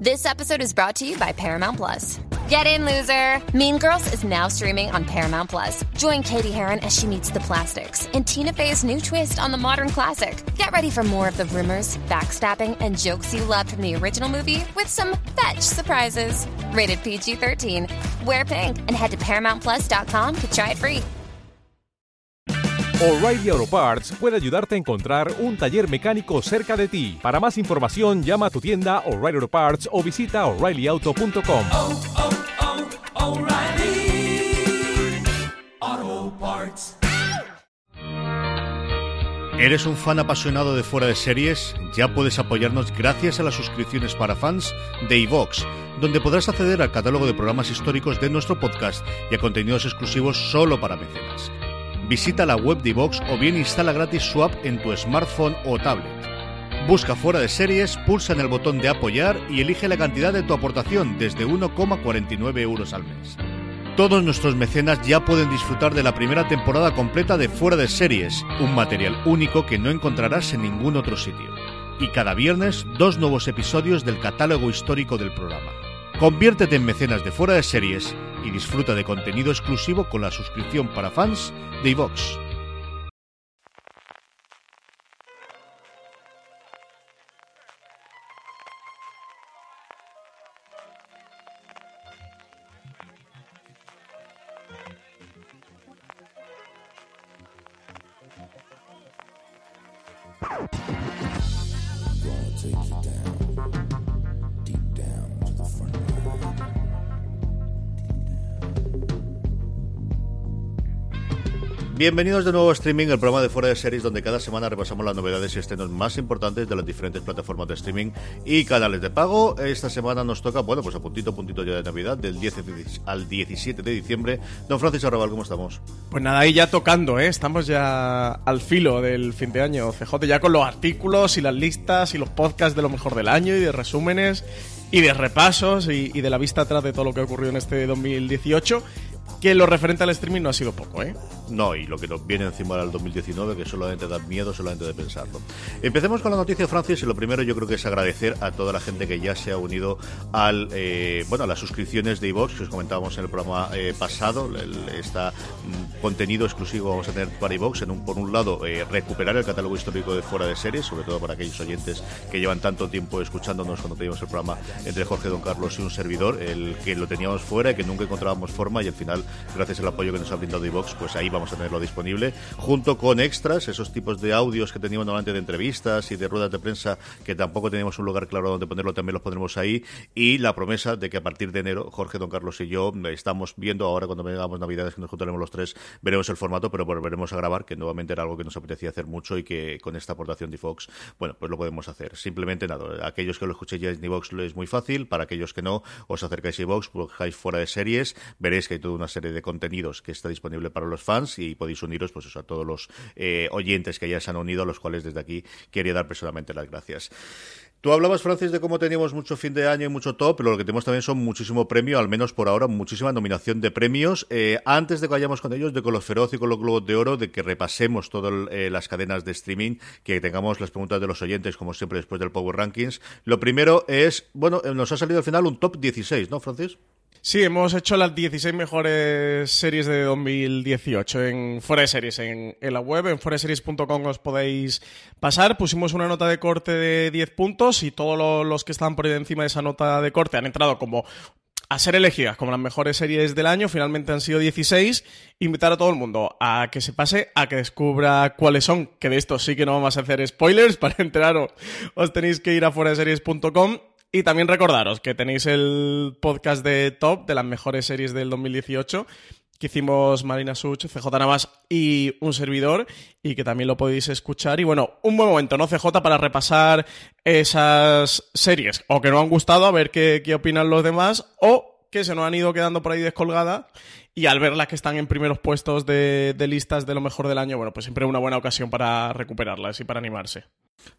This episode is brought to you by Paramount Plus. Get in, loser! Mean Girls is now streaming on Paramount Plus. Join Katie Heron as she meets the plastics in Tina Fey's new twist on the modern classic. Get ready for more of the rumors, backstabbing, and jokes you loved from the original movie with some fetch surprises. Rated PG 13. Wear pink and head to ParamountPlus.com to try it free. O'Reilly Auto Parts puede ayudarte a encontrar un taller mecánico cerca de ti. Para más información, llama a tu tienda O'Reilly Auto Parts o visita oreillyauto.com. oh, oh, Parts. ¿Eres un fan apasionado de fuera de series? Ya puedes apoyarnos gracias a las suscripciones para fans de iVox, donde podrás acceder al catálogo de programas históricos de nuestro podcast y a contenidos exclusivos solo para mecenas. Visita la web de iVox o bien instala gratis su app en tu smartphone o tablet. Busca fuera de series, pulsa en el botón de apoyar y elige la cantidad de tu aportación desde 1,49 euros al mes. Todos nuestros mecenas ya pueden disfrutar de la primera temporada completa de Fuera de Series, un material único que no encontrarás en ningún otro sitio. Y cada viernes, dos nuevos episodios del catálogo histórico del programa. Conviértete en mecenas de Fuera de Series y disfruta de contenido exclusivo con la suscripción para fans de iVox. Bienvenidos de nuevo a Streaming, el programa de fuera de series donde cada semana repasamos las novedades y estrenos más importantes de las diferentes plataformas de streaming y canales de pago. Esta semana nos toca, bueno, pues a puntito, puntito ya de Navidad, del 10 al 17 de diciembre. Don Francisco Arrabal, ¿cómo estamos? Pues nada, ahí ya tocando, ¿eh? Estamos ya al filo del fin de año. CJ ya con los artículos y las listas y los podcasts de lo mejor del año y de resúmenes y de repasos y, y de la vista atrás de todo lo que ocurrió en este 2018 que lo referente al streaming no ha sido poco, ¿eh? No, y lo que nos viene encima del 2019, que solamente da miedo solamente de pensarlo. Empecemos con la noticia, Francis, y lo primero yo creo que es agradecer a toda la gente que ya se ha unido al, eh, bueno, a las suscripciones de iVox, que os comentábamos en el programa eh, pasado, el, mm, contenido exclusivo vamos a tener para iVox, en un, por un lado, eh, recuperar el catálogo histórico de fuera de series, sobre todo para aquellos oyentes que llevan tanto tiempo escuchándonos cuando teníamos el programa entre Jorge Don Carlos y un servidor, el que lo teníamos fuera y que nunca encontrábamos forma y al final gracias al apoyo que nos ha brindado iVox, pues ahí vamos a tenerlo disponible, junto con extras, esos tipos de audios que teníamos normalmente de entrevistas y de ruedas de prensa, que tampoco teníamos un lugar claro donde ponerlo, también los pondremos ahí, y la promesa de que a partir de enero, Jorge, Don Carlos y yo estamos viendo ahora cuando vengamos Navidades, que nos juntaremos los tres, veremos el formato, pero volveremos a grabar, que nuevamente era algo que nos apetecía hacer mucho y que con esta aportación de iVox, bueno, pues lo podemos hacer. Simplemente nada, aquellos que lo escuchéis ya en iVox es muy fácil, para aquellos que no, os acercáis a iVox, buscáis fuera de series, veréis que hay toda una serie de contenidos que está disponible para los fans y podéis uniros pues a todos los eh, oyentes que ya se han unido, a los cuales desde aquí quería dar personalmente las gracias. Tú hablabas, Francis, de cómo teníamos mucho fin de año y mucho top, pero lo que tenemos también son muchísimo premio, al menos por ahora, muchísima nominación de premios. Eh, antes de que vayamos con ellos, de con los Feroz y con los Globos de Oro, de que repasemos todas eh, las cadenas de streaming, que tengamos las preguntas de los oyentes, como siempre, después del Power Rankings. Lo primero es, bueno, nos ha salido al final un top 16, ¿no, Francis? Sí, hemos hecho las 16 mejores series de 2018 en fuera de series, en, la web, en foreseries.com os podéis pasar. Pusimos una nota de corte de 10 puntos y todos los, los que estaban por encima de esa nota de corte han entrado como a ser elegidas como las mejores series del año, finalmente han sido 16. Invitar a todo el mundo a que se pase, a que descubra cuáles son, que de esto sí que no vamos a hacer spoilers, para enteraros os tenéis que ir a foraseries.com y también recordaros que tenéis el podcast de Top de las mejores series del 2018 que hicimos Marina Such, CJ Navas y un servidor, y que también lo podéis escuchar. Y bueno, un buen momento, ¿no, CJ? Para repasar esas series, o que no han gustado, a ver qué, qué opinan los demás, o que se nos han ido quedando por ahí descolgadas, y al ver las que están en primeros puestos de, de listas de lo mejor del año, bueno, pues siempre es una buena ocasión para recuperarlas y para animarse.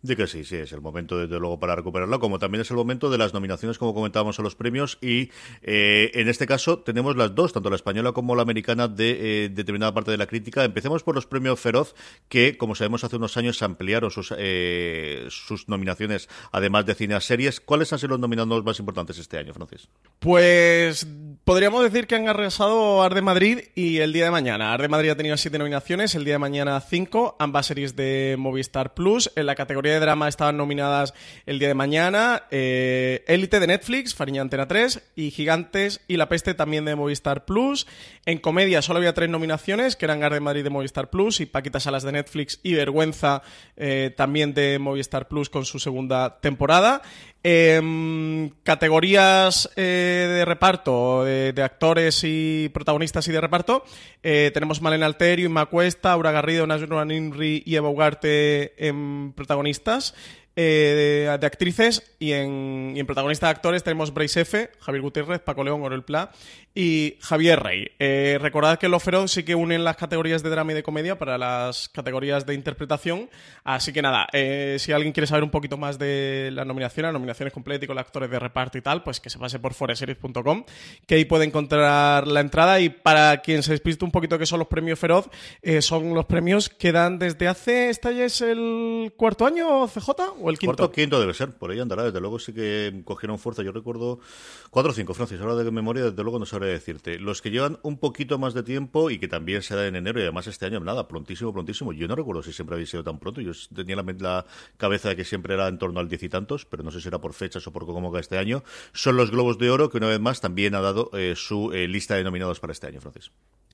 De que sí, sí, es el momento desde luego para recuperarla, como también es el momento de las nominaciones, como comentábamos a los premios, y eh, en este caso tenemos las dos, tanto la española como la americana, de eh, determinada parte de la crítica. Empecemos por los premios Feroz, que como sabemos hace unos años ampliaron sus, eh, sus nominaciones, además de cine a series. ¿Cuáles han sido los nominados más importantes este año, Francis? Pues podríamos decir que han arrasado Arde Madrid y el día de mañana. Arde Madrid ha tenido siete nominaciones, el día de mañana cinco, ambas series de Movistar Plus. En la categoría de drama estaban nominadas el día de mañana eh, Élite de Netflix, Fariña Antena 3 y Gigantes y La Peste también de Movistar Plus. En comedia solo había tres nominaciones, que eran Arde Madrid de Movistar Plus y Paquita Salas de Netflix y Vergüenza eh, también de Movistar Plus con su segunda temporada. Em, categorías eh, de reparto, de, de actores y protagonistas y de reparto, eh, tenemos Malena Alterio, Inma Cuesta, Aura Garrido, Najwa Nimri y Eva Ugarte en protagonistas. Eh, de, actrices y en, y en protagonista de actores tenemos Bryce F., Javier Gutiérrez, Paco León, Orel Pla y Javier Rey. Eh, recordad que los Feroz sí que unen las categorías de drama y de comedia para las categorías de interpretación. Así que nada, eh, si alguien quiere saber un poquito más de la nominación, las nominaciones completas y con los actores de reparto y tal, pues que se pase por foreseries.com, que ahí puede encontrar la entrada. Y para quien se despiste un poquito que son los premios Feroz, eh, son los premios que dan desde hace, ¿esta ya es el cuarto año, CJ? ¿O el quinto? Cuarto quinto debe ser, por ahí andará, desde luego sí que cogieron fuerza. Yo recuerdo cuatro o cinco, Francis, ahora de memoria, desde luego no sabré decirte. Los que llevan un poquito más de tiempo y que también se da en enero y además este año, nada, prontísimo, prontísimo. Yo no recuerdo si siempre había sido tan pronto. Yo tenía la, la cabeza de que siempre era en torno al diez y tantos, pero no sé si era por fechas o por cómo que este año. Son los Globos de Oro que una vez más también ha dado eh, su eh, lista de nominados para este año, Francis.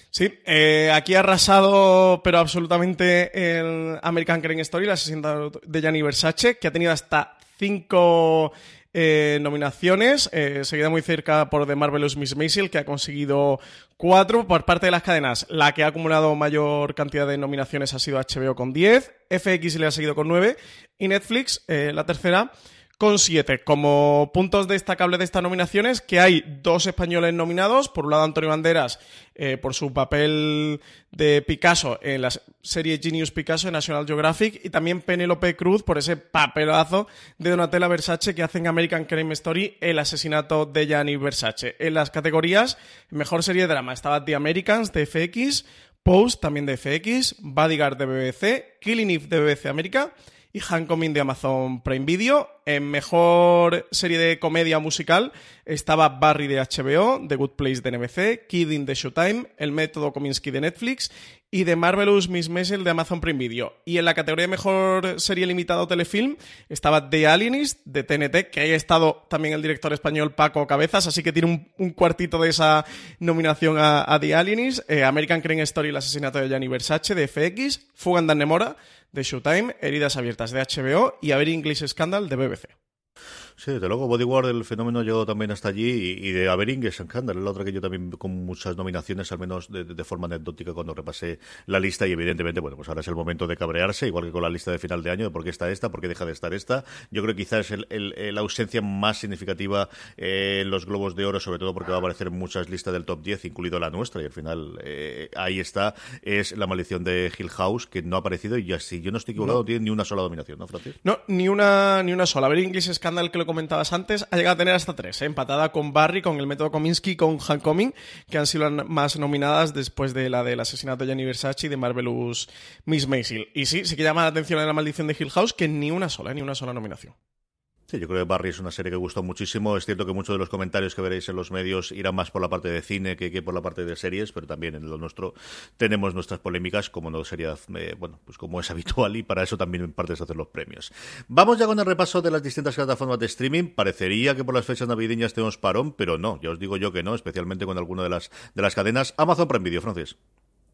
Sí, eh, aquí ha arrasado, pero absolutamente, el American Crime Story, el asesinato de Gianni Versace, que ha tenido hasta cinco eh, nominaciones, eh, seguida muy cerca por The Marvelous Miss Maisel, que ha conseguido cuatro por parte de las cadenas. La que ha acumulado mayor cantidad de nominaciones ha sido HBO con 10, FX le ha seguido con 9 y Netflix, eh, la tercera, con 7. Como puntos destacables de estas nominaciones, que hay dos españoles nominados. Por un lado, Antonio Banderas, eh, por su papel de Picasso en la serie Genius Picasso de National Geographic. Y también Penélope Cruz por ese papelazo de Donatella Versace que hace en American Crime Story el asesinato de Gianni Versace. En las categorías, mejor serie de drama estaba The Americans de FX, Post también de FX, Bodyguard de BBC, Killing Eve de BBC América y Homecoming de Amazon Prime Video. En mejor serie de comedia musical estaba Barry de HBO, The Good Place de NBC, Kidding de Showtime, El Método Kominsky de Netflix y The Marvelous Miss Maisel de Amazon Prime Video. Y en la categoría de mejor serie limitada o telefilm estaba The Alienist de TNT, que ahí ha estado también el director español Paco Cabezas, así que tiene un, cuartito de esa nominación a, a The Alienist. Eh, American Crime Story, el asesinato de Gianni Versace de FX, Fuga en Nemora de Showtime, Heridas Abiertas de HBO y A Very English Scandal de BBC. Sí, desde luego, Bodyguard, el fenómeno llegó también hasta allí y, y de Avering Scandal, la otra que yo también con muchas nominaciones, al menos de, de, forma anecdótica cuando repasé la lista y evidentemente, bueno, pues ahora es el momento de cabrearse, igual que con la lista de final de año, de por qué está esta, por qué deja de estar esta. Yo creo que quizás es el, el, la ausencia más significativa eh, en los Globos de Oro, sobre todo porque va a aparecer en muchas listas del top 10, incluido la nuestra, y al final eh, ahí está, es La Maldición de Hill House, que no ha aparecido y ya si yo no estoy equivocado, no tiene ni una sola dominación, ¿no, Francis? No, ni una, ni una sola. A ver, English Scandal que lo comentabas antes, ha llegado a tener hasta tres, ¿eh? empatada con Barry, con el método Kominsky, con Homecoming, que han sido las más nominadas después de la del asesinato de Gianni Versace y de Marvelous Miss Maisel. Y sí, sí que llama la atención en la maldición de Hill House que ni una sola, ni una sola nominación. Sí, yo creo que Barry es una serie que gustó muchísimo. Es cierto que muchos de los comentarios que veréis en los medios irán más por la parte de cine que, por la parte de series, pero también en lo nuestro tenemos nuestras polémicas, como no sería, eh, bueno, pues como es habitual y para eso también en parte se hacen los premios. Vamos ya con el repaso de las distintas plataformas de streaming. Parecería que por las fechas navideñas tenemos parón, pero no, ya os digo yo que no, especialmente con alguna de las, de las cadenas. Amazon Prime Video, Francis.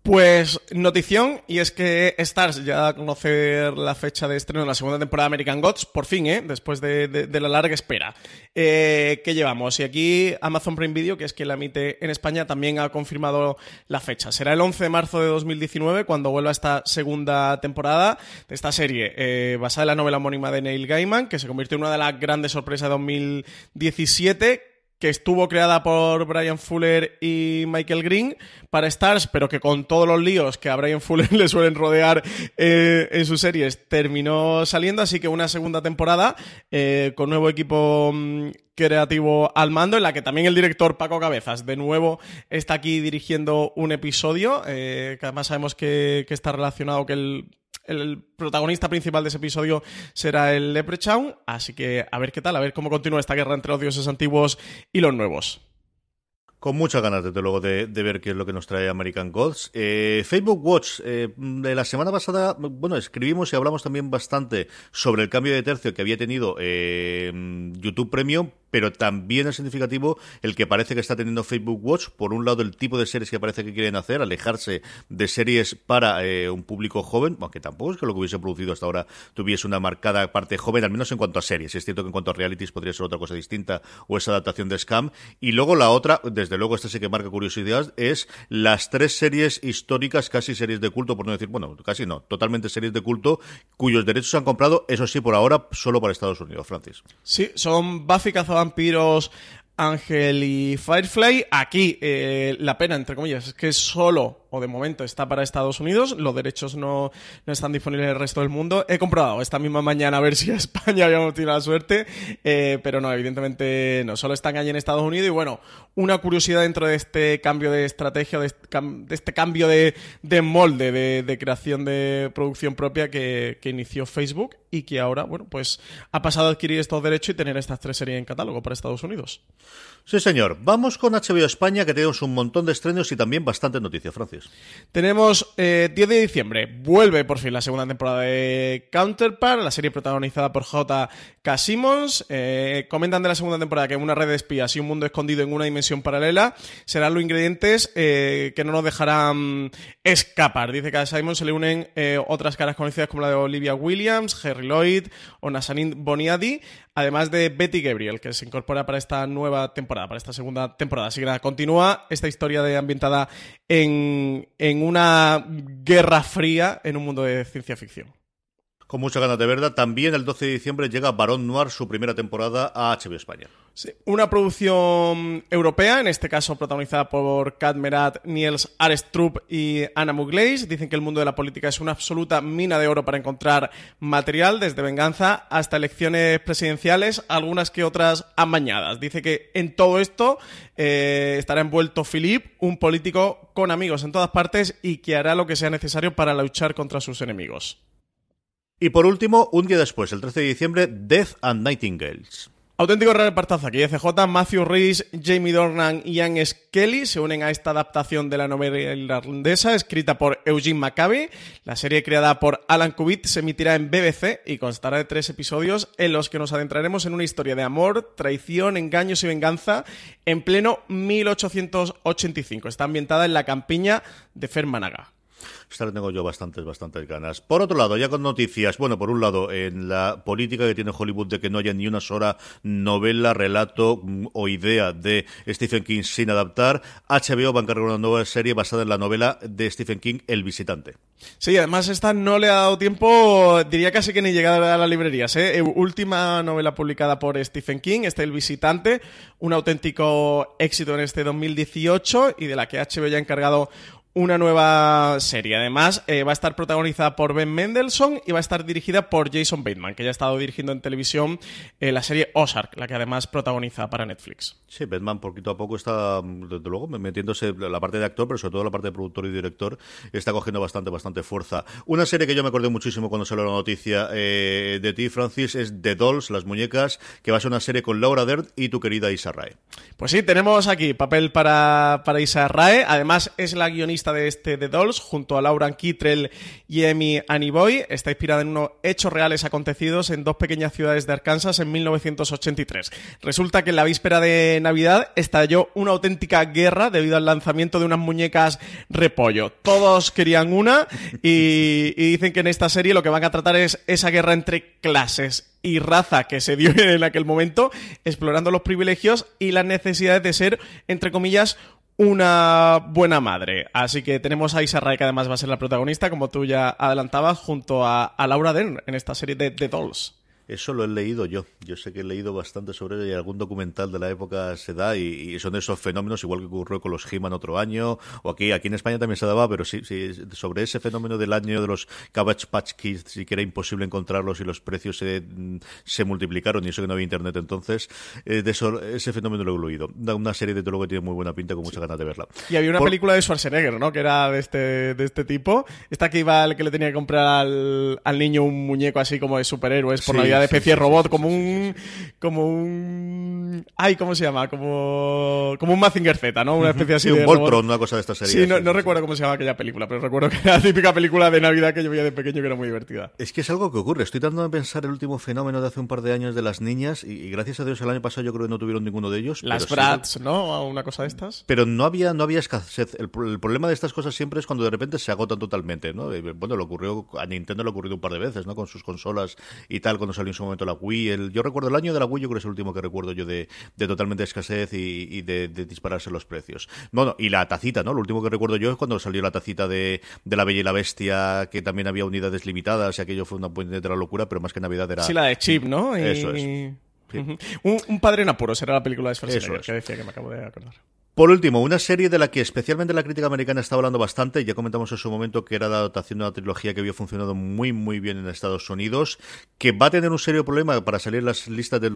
Pues notición, y es que Stars ya a conocer la fecha de estreno de la segunda temporada de American Gods, por fin, ¿eh? después de, de, de la larga espera. Eh, ¿Qué llevamos? Y aquí Amazon Prime Video, que es quien la emite en España, también ha confirmado la fecha. Será el 11 de marzo de 2019 cuando vuelva esta segunda temporada de esta serie, eh, basada en la novela homónima de Neil Gaiman, que se convirtió en una de las grandes sorpresas de 2017 que estuvo creada por Brian Fuller y Michael Green para Stars, pero que con todos los líos que a Brian Fuller le suelen rodear eh, en sus series, terminó saliendo. Así que una segunda temporada eh, con nuevo equipo mm, creativo al mando, en la que también el director Paco Cabezas de nuevo está aquí dirigiendo un episodio, eh, que además sabemos que, que está relacionado que el el protagonista principal de ese episodio será el Leprechaun, así que a ver qué tal, a ver cómo continúa esta guerra entre los dioses antiguos y los nuevos. Con muchas ganas, desde luego, de, ver qué es lo que nos trae American Gods. Eh, Facebook Watch, eh, de la semana pasada, bueno, escribimos y hablamos también bastante sobre el cambio de tercio que había tenido eh, YouTube Premium, pero también es significativo el que parece que está teniendo Facebook Watch. Por un lado, el tipo de series que parece que quieren hacer, alejarse de series para eh, un público joven, aunque tampoco es que lo que hubiese producido hasta ahora tuviese una marcada parte joven, al menos en cuanto a series. Es cierto que en cuanto a realities podría ser otra cosa distinta o esa adaptación de Scam. Y luego la otra, desde luego, esta sí que marca curiosidad, es las tres series históricas, casi series de culto, por no decir, bueno, casi no, totalmente series de culto, cuyos derechos se han comprado, eso sí, por ahora, solo para Estados Unidos, Francis. Sí, son Buffy vampiros, Ángel y Firefly. Aquí eh, la pena, entre comillas, es que solo o de momento está para Estados Unidos, los derechos no, no están disponibles en el resto del mundo. He comprobado esta misma mañana a ver si a España habíamos tenido la suerte, eh, pero no, evidentemente no, solo están allí en Estados Unidos y bueno, una curiosidad dentro de este cambio de estrategia, de este, de este cambio de, de molde de, creación de producción propia que, que, inició Facebook y que ahora, bueno, pues ha pasado a adquirir estos derechos y tener estas tres series en catálogo para Estados Unidos. Sí, señor. Vamos con HBO España, que tenemos un montón de estrenos y también bastante noticias, Francis. Tenemos eh, 10 de diciembre, vuelve por fin la segunda temporada de Counterpart, la serie protagonizada por J.K. Simmons. Eh, comentan de la segunda temporada que una red de espías y un mundo escondido en una dimensión paralela serán los ingredientes eh, que no nos dejarán escapar. Dice que a Simon se le unen eh, otras caras conocidas como la de Olivia Williams, Harry Lloyd o Nazanin Boniadi, además de Betty Gabriel, que se incorpora para esta nueva temporada, para esta segunda temporada. Así que continúa esta historia de ambientada en, en una guerra fría en un mundo de ciencia ficción. Con mucha ganas de verdad. También el 12 de diciembre llega Barón Noir, su primera temporada a HBO España. Una producción europea, en este caso protagonizada por Kat Merat, Niels Arestrup y Anna Mugleis. Dicen que el mundo de la política es una absoluta mina de oro para encontrar material, desde venganza hasta elecciones presidenciales, algunas que otras amañadas. Dice que en todo esto eh, estará envuelto Philip, un político con amigos en todas partes y que hará lo que sea necesario para luchar contra sus enemigos. Y por último, un día después, el 13 de diciembre, Death and Nightingales. Auténtico repartazo aquí. Matthew Rhys, Jamie Dornan y Ian Skelly se unen a esta adaptación de la novela irlandesa escrita por Eugene Maccabi. La serie creada por Alan Kubit se emitirá en BBC y constará de tres episodios en los que nos adentraremos en una historia de amor, traición, engaños y venganza en pleno 1885. Está ambientada en la campiña de Fermanaga. Esta le tengo yo bastantes, bastantes ganas. Por otro lado, ya con noticias, bueno, por un lado, en la política que tiene Hollywood de que no haya ni una sola novela, relato mm, o idea de Stephen King sin adaptar, HBO va a encargar una nueva serie basada en la novela de Stephen King, El Visitante. Sí, además esta no le ha dado tiempo, diría casi que ni llegar a las librerías. ¿eh? Última novela publicada por Stephen King, este El Visitante, un auténtico éxito en este 2018 y de la que HBO ya ha encargado una nueva serie. Además, eh, va a estar protagonizada por Ben Mendelssohn y va a estar dirigida por Jason Bateman, que ya ha estado dirigiendo en televisión eh, la serie Ozark, la que además protagoniza para Netflix. Sí, Bateman poquito a poco está, desde luego, metiéndose la parte de actor, pero sobre todo la parte de productor y director, está cogiendo bastante, bastante fuerza. Una serie que yo me acordé muchísimo cuando salió la noticia eh, de ti, Francis, es The Dolls, las muñecas, que va a ser una serie con Laura Dern y tu querida Isa Rae. Pues sí, tenemos aquí papel para, para Isa Rae. Además, es la guionista de este The Dolls, junto a Laura Kittrell y Amy Aniboy. Está inspirada en unos hechos reales acontecidos en dos pequeñas ciudades de Arkansas en 1983. Resulta que en la víspera de Navidad estalló una auténtica guerra debido al lanzamiento de unas muñecas repollo. Todos querían una y, y dicen que en esta serie lo que van a tratar es esa guerra entre clases y raza que se dio en aquel momento, explorando los privilegios y las necesidades de ser, entre comillas, una buena madre. Así que tenemos a Isa Rae, que además va a ser la protagonista, como tú ya adelantabas, junto a, Laura Dern en esta serie de The Dolls. Eso lo he leído yo. Yo sé que he leído bastante sobre ello y algún documental de la época se da y, y son esos fenómenos, igual que ocurrió con los He-Man otro año, o aquí, aquí en España también se daba, pero sí, sí, sobre ese fenómeno del año de los Cabbage Patch Kids y que era imposible encontrarlos y los precios se, se multiplicaron y eso que no había internet entonces, eh, de eso, ese fenómeno lo he. Da una serie de lo que tiene muy buena pinta, con muchas ganas de verla. Y había una Por- película de Schwarzenegger, ¿no? Que era de este, de este tipo. Esta que iba que le tenía que comprar al, al niño un muñeco así como de superhéroes por Sí, Navidad de especie robot, como un. como un. Ay, ¿cómo se llama? Como. como un Mazinger Z, ¿no? Una especie así Sí, de. un. Voltron, una cosa de esta serie. Sí, no, no recuerdo cómo se llama aquella película, pero recuerdo que era la típica película de Navidad que yo veía de pequeño que era muy divertida. Es que es algo que ocurre. Estoy tratando de pensar el último fenómeno de hace un par de años de las niñas y, y gracias a Dios el año pasado yo creo que no tuvieron ninguno de ellos. Las pero sí ¿no? Una cosa de estas. Pero no había, no había escasez. El, pro- el problema de estas cosas siempre es cuando de repente se agotan totalmente, ¿no? Eh, Bueno, le ocurrió, a Nintendo le ha ocurrido un par de veces, ¿no? Con sus consolas y tal, cuando salió en su momento la Wii. El, yo recuerdo el año de la Wii, yo creo que es el último que recuerdo yo de, de totalmente escasez y, y de, de dispararse los precios. Bueno, y la tacita, ¿no? Lo último que recuerdo yo es cuando salió la tacita de, de la Bella y la Bestia, que también había unidades limitadas y aquello fue una puñetera locura, pero más que Navidad era... Sí, la de Chip, ¿no? Y- Eso es. Sí. Un, un padre en apuros era la película de Schwarzenegger es. que decía que me acabo de acordar. Por último, una serie de la que especialmente la crítica americana está hablando bastante, ya comentamos en su momento que era la adaptación de una trilogía que había funcionado muy muy bien en Estados Unidos, que va a tener un serio problema para salir las listas del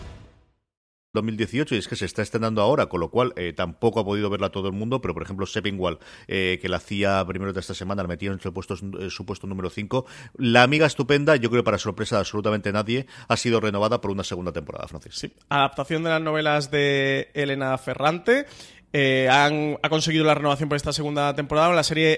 2018 y es que se está estrenando ahora, con lo cual eh, tampoco ha podido verla todo el mundo, pero por ejemplo Seppingwall, eh, que la hacía primero de esta semana, la metieron en su puesto, eh, número 5. La amiga estupenda, yo creo para sorpresa de absolutamente nadie, ha sido renovada por una segunda temporada, Francis. Sí, adaptación de las novelas de Elena Ferrante. Han, ha conseguido la renovación por esta segunda temporada, la serie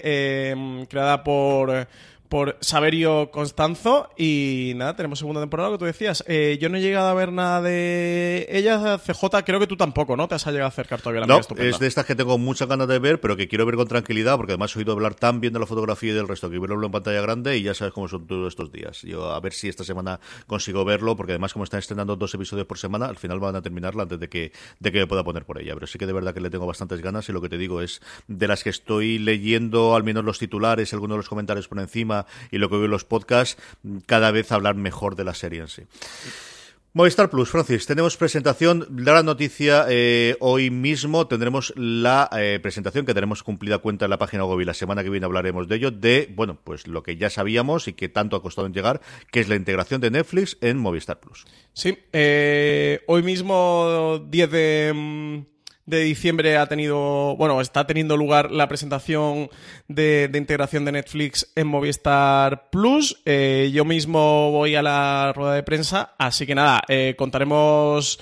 creada por, por Saverio Constanzo. Y nada, tenemos segunda temporada, lo que tú decías. Eh, yo no he llegado a ver nada de ella, CJ, creo que tú tampoco, ¿no? Te has llegado a acercar todavía a la No, es de estas que tengo muchas ganas de ver, pero que quiero ver con tranquilidad, porque además he oído hablar tan bien de la fotografía y del resto, que verlo en pantalla grande y ya sabes cómo son todos estos días. Yo a ver si esta semana consigo verlo, porque además como están estrenando dos episodios por semana, al final van a terminarla antes de que, de que me pueda poner por ella. Pero sí que de verdad que le tengo bastantes ganas y lo que te digo es de las que estoy leyendo, al menos los titulares, algunos de los comentarios por encima y lo que veo en los podcasts, cada vez hablar mejor de la serie en sí. Movistar Plus, Francis, tenemos presentación. La noticia eh, hoy mismo tendremos la eh, presentación que tenemos cumplida cuenta en la página web la semana que viene hablaremos de ello, de, bueno, pues lo que ya sabíamos y que tanto ha costado en llegar, que es la integración de Netflix en Movistar Plus. Sí, eh, hoy mismo, 10 de, mm, de diciembre, ha tenido, bueno, está teniendo lugar la presentación de, de integración de Netflix en Movistar Plus. Eh, yo mismo voy a la rueda de prensa, así que nada, eh, contaremos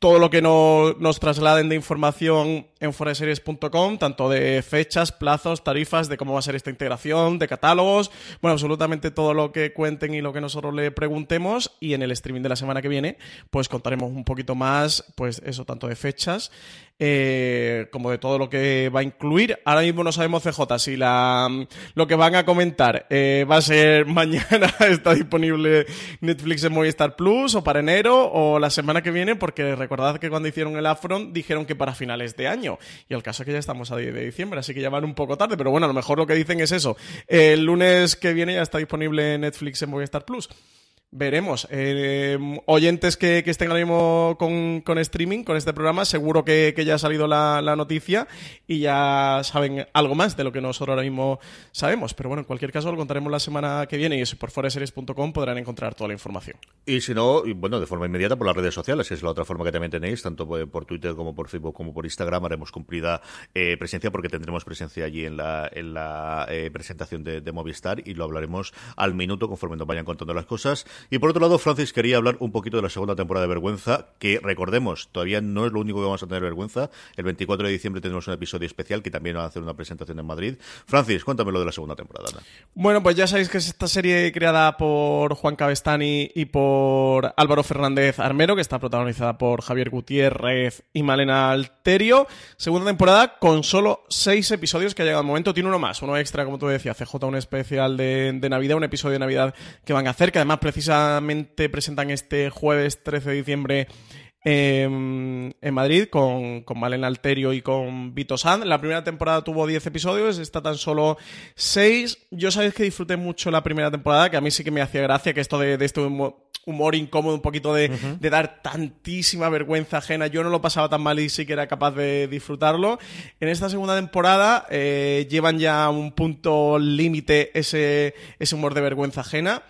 todo lo que no- nos trasladen de información en foreseries.com, tanto de fechas, plazos, tarifas, de cómo va a ser esta integración, de catálogos, bueno, absolutamente todo lo que cuenten y lo que nosotros le preguntemos y en el streaming de la semana que viene, pues contaremos un poquito más, pues eso, tanto de fechas eh, como de todo lo que va a incluir. Ahora mismo no sabemos CJ si la, lo que van a comentar eh, va a ser mañana, está disponible Netflix en Movistar Plus o para enero o la semana que viene, porque recordad que cuando hicieron el Afron dijeron que para finales de año. Y el caso es que ya estamos a 10 de diciembre, así que ya van un poco tarde, pero bueno, a lo mejor lo que dicen es eso. El lunes que viene ya está disponible Netflix en Movistar Plus. Veremos. Eh, oyentes que, estén ahora mismo con, streaming, con este programa, seguro que, ya ha salido la, noticia y ya saben algo más de lo que nosotros ahora mismo sabemos. Pero bueno, en cualquier caso lo contaremos la semana que viene y por foreseries.com podrán encontrar toda la información. Y si no, y bueno, de forma inmediata por las redes sociales, es la otra forma que también tenéis, tanto por Twitter como por Facebook como por Instagram, haremos cumplida eh, presencia porque tendremos presencia allí en la, eh, presentación de Movistar y lo hablaremos al minuto conforme nos vayan contando las cosas. Y por otro lado, Francis quería hablar un poquito de la segunda temporada de Vergüenza, que recordemos, todavía no es lo único que vamos a tener vergüenza. El 24 de diciembre tenemos un episodio especial que también va a hacer una presentación en Madrid. Francis, cuéntame lo de la segunda temporada. Bueno, pues ya sabéis que es esta serie creada por Juan Cabestani y por Álvaro Fernández Armero, que está protagonizada por Javier Gutiérrez y Malena Alterio. Segunda temporada con solo seis episodios que ha llegado al momento. Tiene uno más, uno extra, como tú decías, CJ, un especial de, de Navidad, un episodio de Navidad que van a hacer, que además precisamente presentan este jueves 13 de diciembre em, en Madrid con, con Malena Alterio y con Vito Sanz. La primera temporada tuvo 10 episodios, esta tan solo 6. Yo sabéis que disfruté mucho la primera temporada, que a mí sí que me hacía gracia que esto de, de este humor, incómodo, un poquito de, de dar tantísima vergüenza ajena. Yo no lo pasaba tan mal y sí que era capaz de disfrutarlo. En esta segunda temporada eh, llevan ya un punto límite ese, ese humor de vergüenza ajena.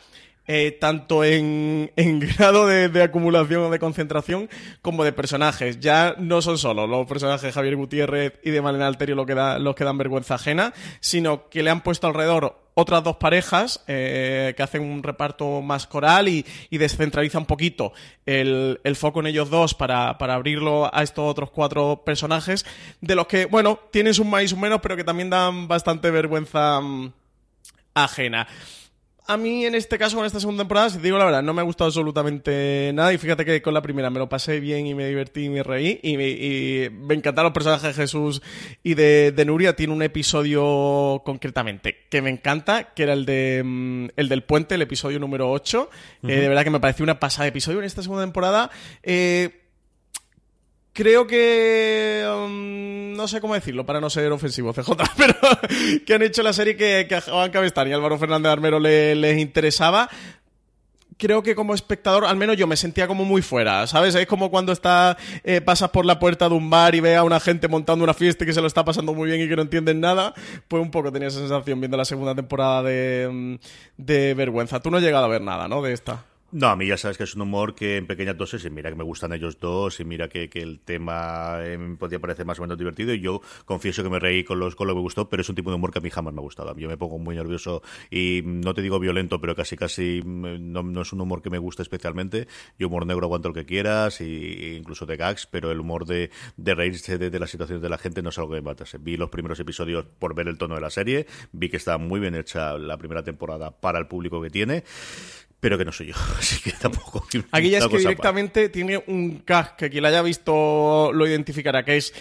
Eh, tanto en, grado de, acumulación o de concentración como de personajes. Ya no son solo los personajes de Javier Gutiérrez y de Malena Alterio los que, da- que dan vergüenza ajena, sino que le han puesto alrededor otras dos parejas eh, que hacen un reparto más coral y, y descentraliza un poquito el, el foco en ellos dos para, para abrirlo a estos otros cuatro personajes, de los que, bueno, tienen sus más y sus menos, pero que también dan bastante vergüenza mm, ajena. A mí, en este caso, con esta segunda temporada, si te digo la verdad, no me ha gustado absolutamente nada. Y fíjate que con la primera me lo pasé bien y me divertí y me reí. Y me, y me encantaron los personajes de Jesús y de, de Nuria. Tiene un episodio concretamente que me encanta, que era el de mm, el del puente, el episodio número 8. Eh, de verdad que me pareció una pasada de episodio en esta segunda temporada. Eh, Creo que. um, no sé cómo decirlo para no ser ofensivo, CJ, pero que han hecho la serie que, que a Juan Cabestán y Álvaro Fernández Armero le- les interesaba. Creo que como espectador, al menos yo me sentía como muy fuera, ¿sabes? Es como cuando está, eh, pasas por la puerta de un bar y ve a una gente montando una fiesta y que se lo está pasando muy bien y que no entienden nada. Pues un poco tenía esa sensación viendo la segunda temporada de, mm, de Vergüenza. Tú no has llegado a ver nada, ¿no? De esta. No, a mí ya sabes que es un humor que en pequeñas dosis, y mira que me gustan ellos dos, y mira que, que el tema eh, podía parecer más o menos divertido, y yo confieso que me reí con, los, con lo que me gustó, pero es un tipo de humor que a mí jamás me ha gustado. Yo me pongo muy nervioso y no te digo violento, pero casi casi mm, no, no es un humor que me gusta especialmente. Yo humor negro aguanto lo que quieras, y, incluso de gags, pero el humor de, de reírse de, de las situaciones de la gente no es algo que me matase. Vi los primeros episodios por ver el tono de la serie, vi que estaba muy bien hecha la primera temporada para el público que tiene, pero que no soy yo, así que tampoco. Aquí ya es que directamente tiene un gag que quien lo haya visto lo identificará, que es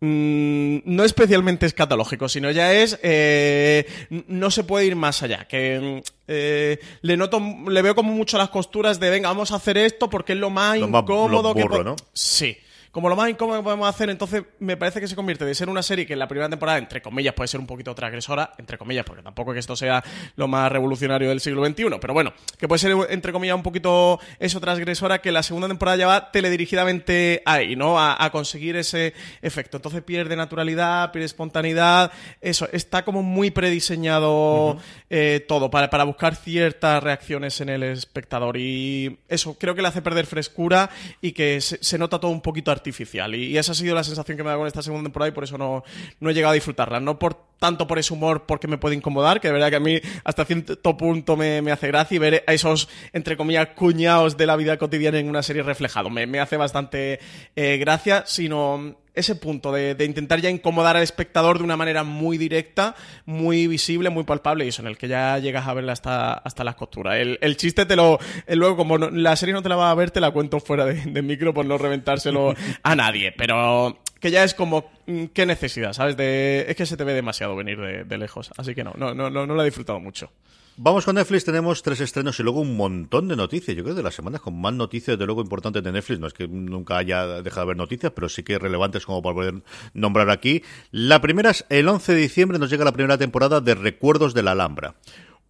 mm, no especialmente escatológico, sino ya es eh, no se puede ir más allá. Que mm, eh, le noto, le veo como mucho las costuras de venga, vamos a hacer esto porque es lo más Lo más- incómodo lo que burro, po-". ¿no? Sí. Como lo más incómodo que podemos hacer, entonces me parece que se convierte de ser una serie que en la primera temporada, entre comillas, puede ser un poquito transgresora, entre comillas, porque tampoco es que esto sea lo más revolucionario del siglo XXI, pero bueno, que puede ser, entre comillas, un poquito eso transgresora, que la segunda temporada ya va teledirigidamente ahí, ¿no? A, a conseguir ese efecto. Entonces pierde naturalidad, pierde espontaneidad, eso, está como muy prediseñado eh, todo para, para buscar ciertas reacciones en el espectador y eso creo que le hace perder frescura y que se, se nota todo un poquito artificial y, esa ha sido la sensación que me da con esta segunda temporada y por eso no, no he llegado a disfrutarla. No por tanto por ese humor porque me puede incomodar, que de verdad que a mí hasta cierto punto me, me hace gracia y ver a esos, entre comillas, cuñados de la vida cotidiana en una serie reflejado. Me, me hace bastante eh, gracia, sino ese punto de, de intentar ya incomodar al espectador de una manera muy directa, muy visible, muy palpable y eso, en el que ya llegas a verla hasta, hasta las costuras. El, el chiste te lo... eh, luego, como la serie no te la va a ver, te la cuento fuera de, micro por no reventárselo a nadie, pero que ya es como... mm, ¿Qué necesidad, sabes? De, es que se te ve demasiado venir de, lejos, así que no, no, no, no, no lo he disfrutado mucho. Vamos con Netflix, tenemos tres estrenos y luego un montón de noticias. Yo creo que de las semanas con más noticias, de luego importantes de Netflix. No es que nunca haya dejado de ver noticias, pero sí que relevantes como para poder nombrar aquí. La primera es el 11 de diciembre, nos llega la primera temporada de Recuerdos de la Alhambra.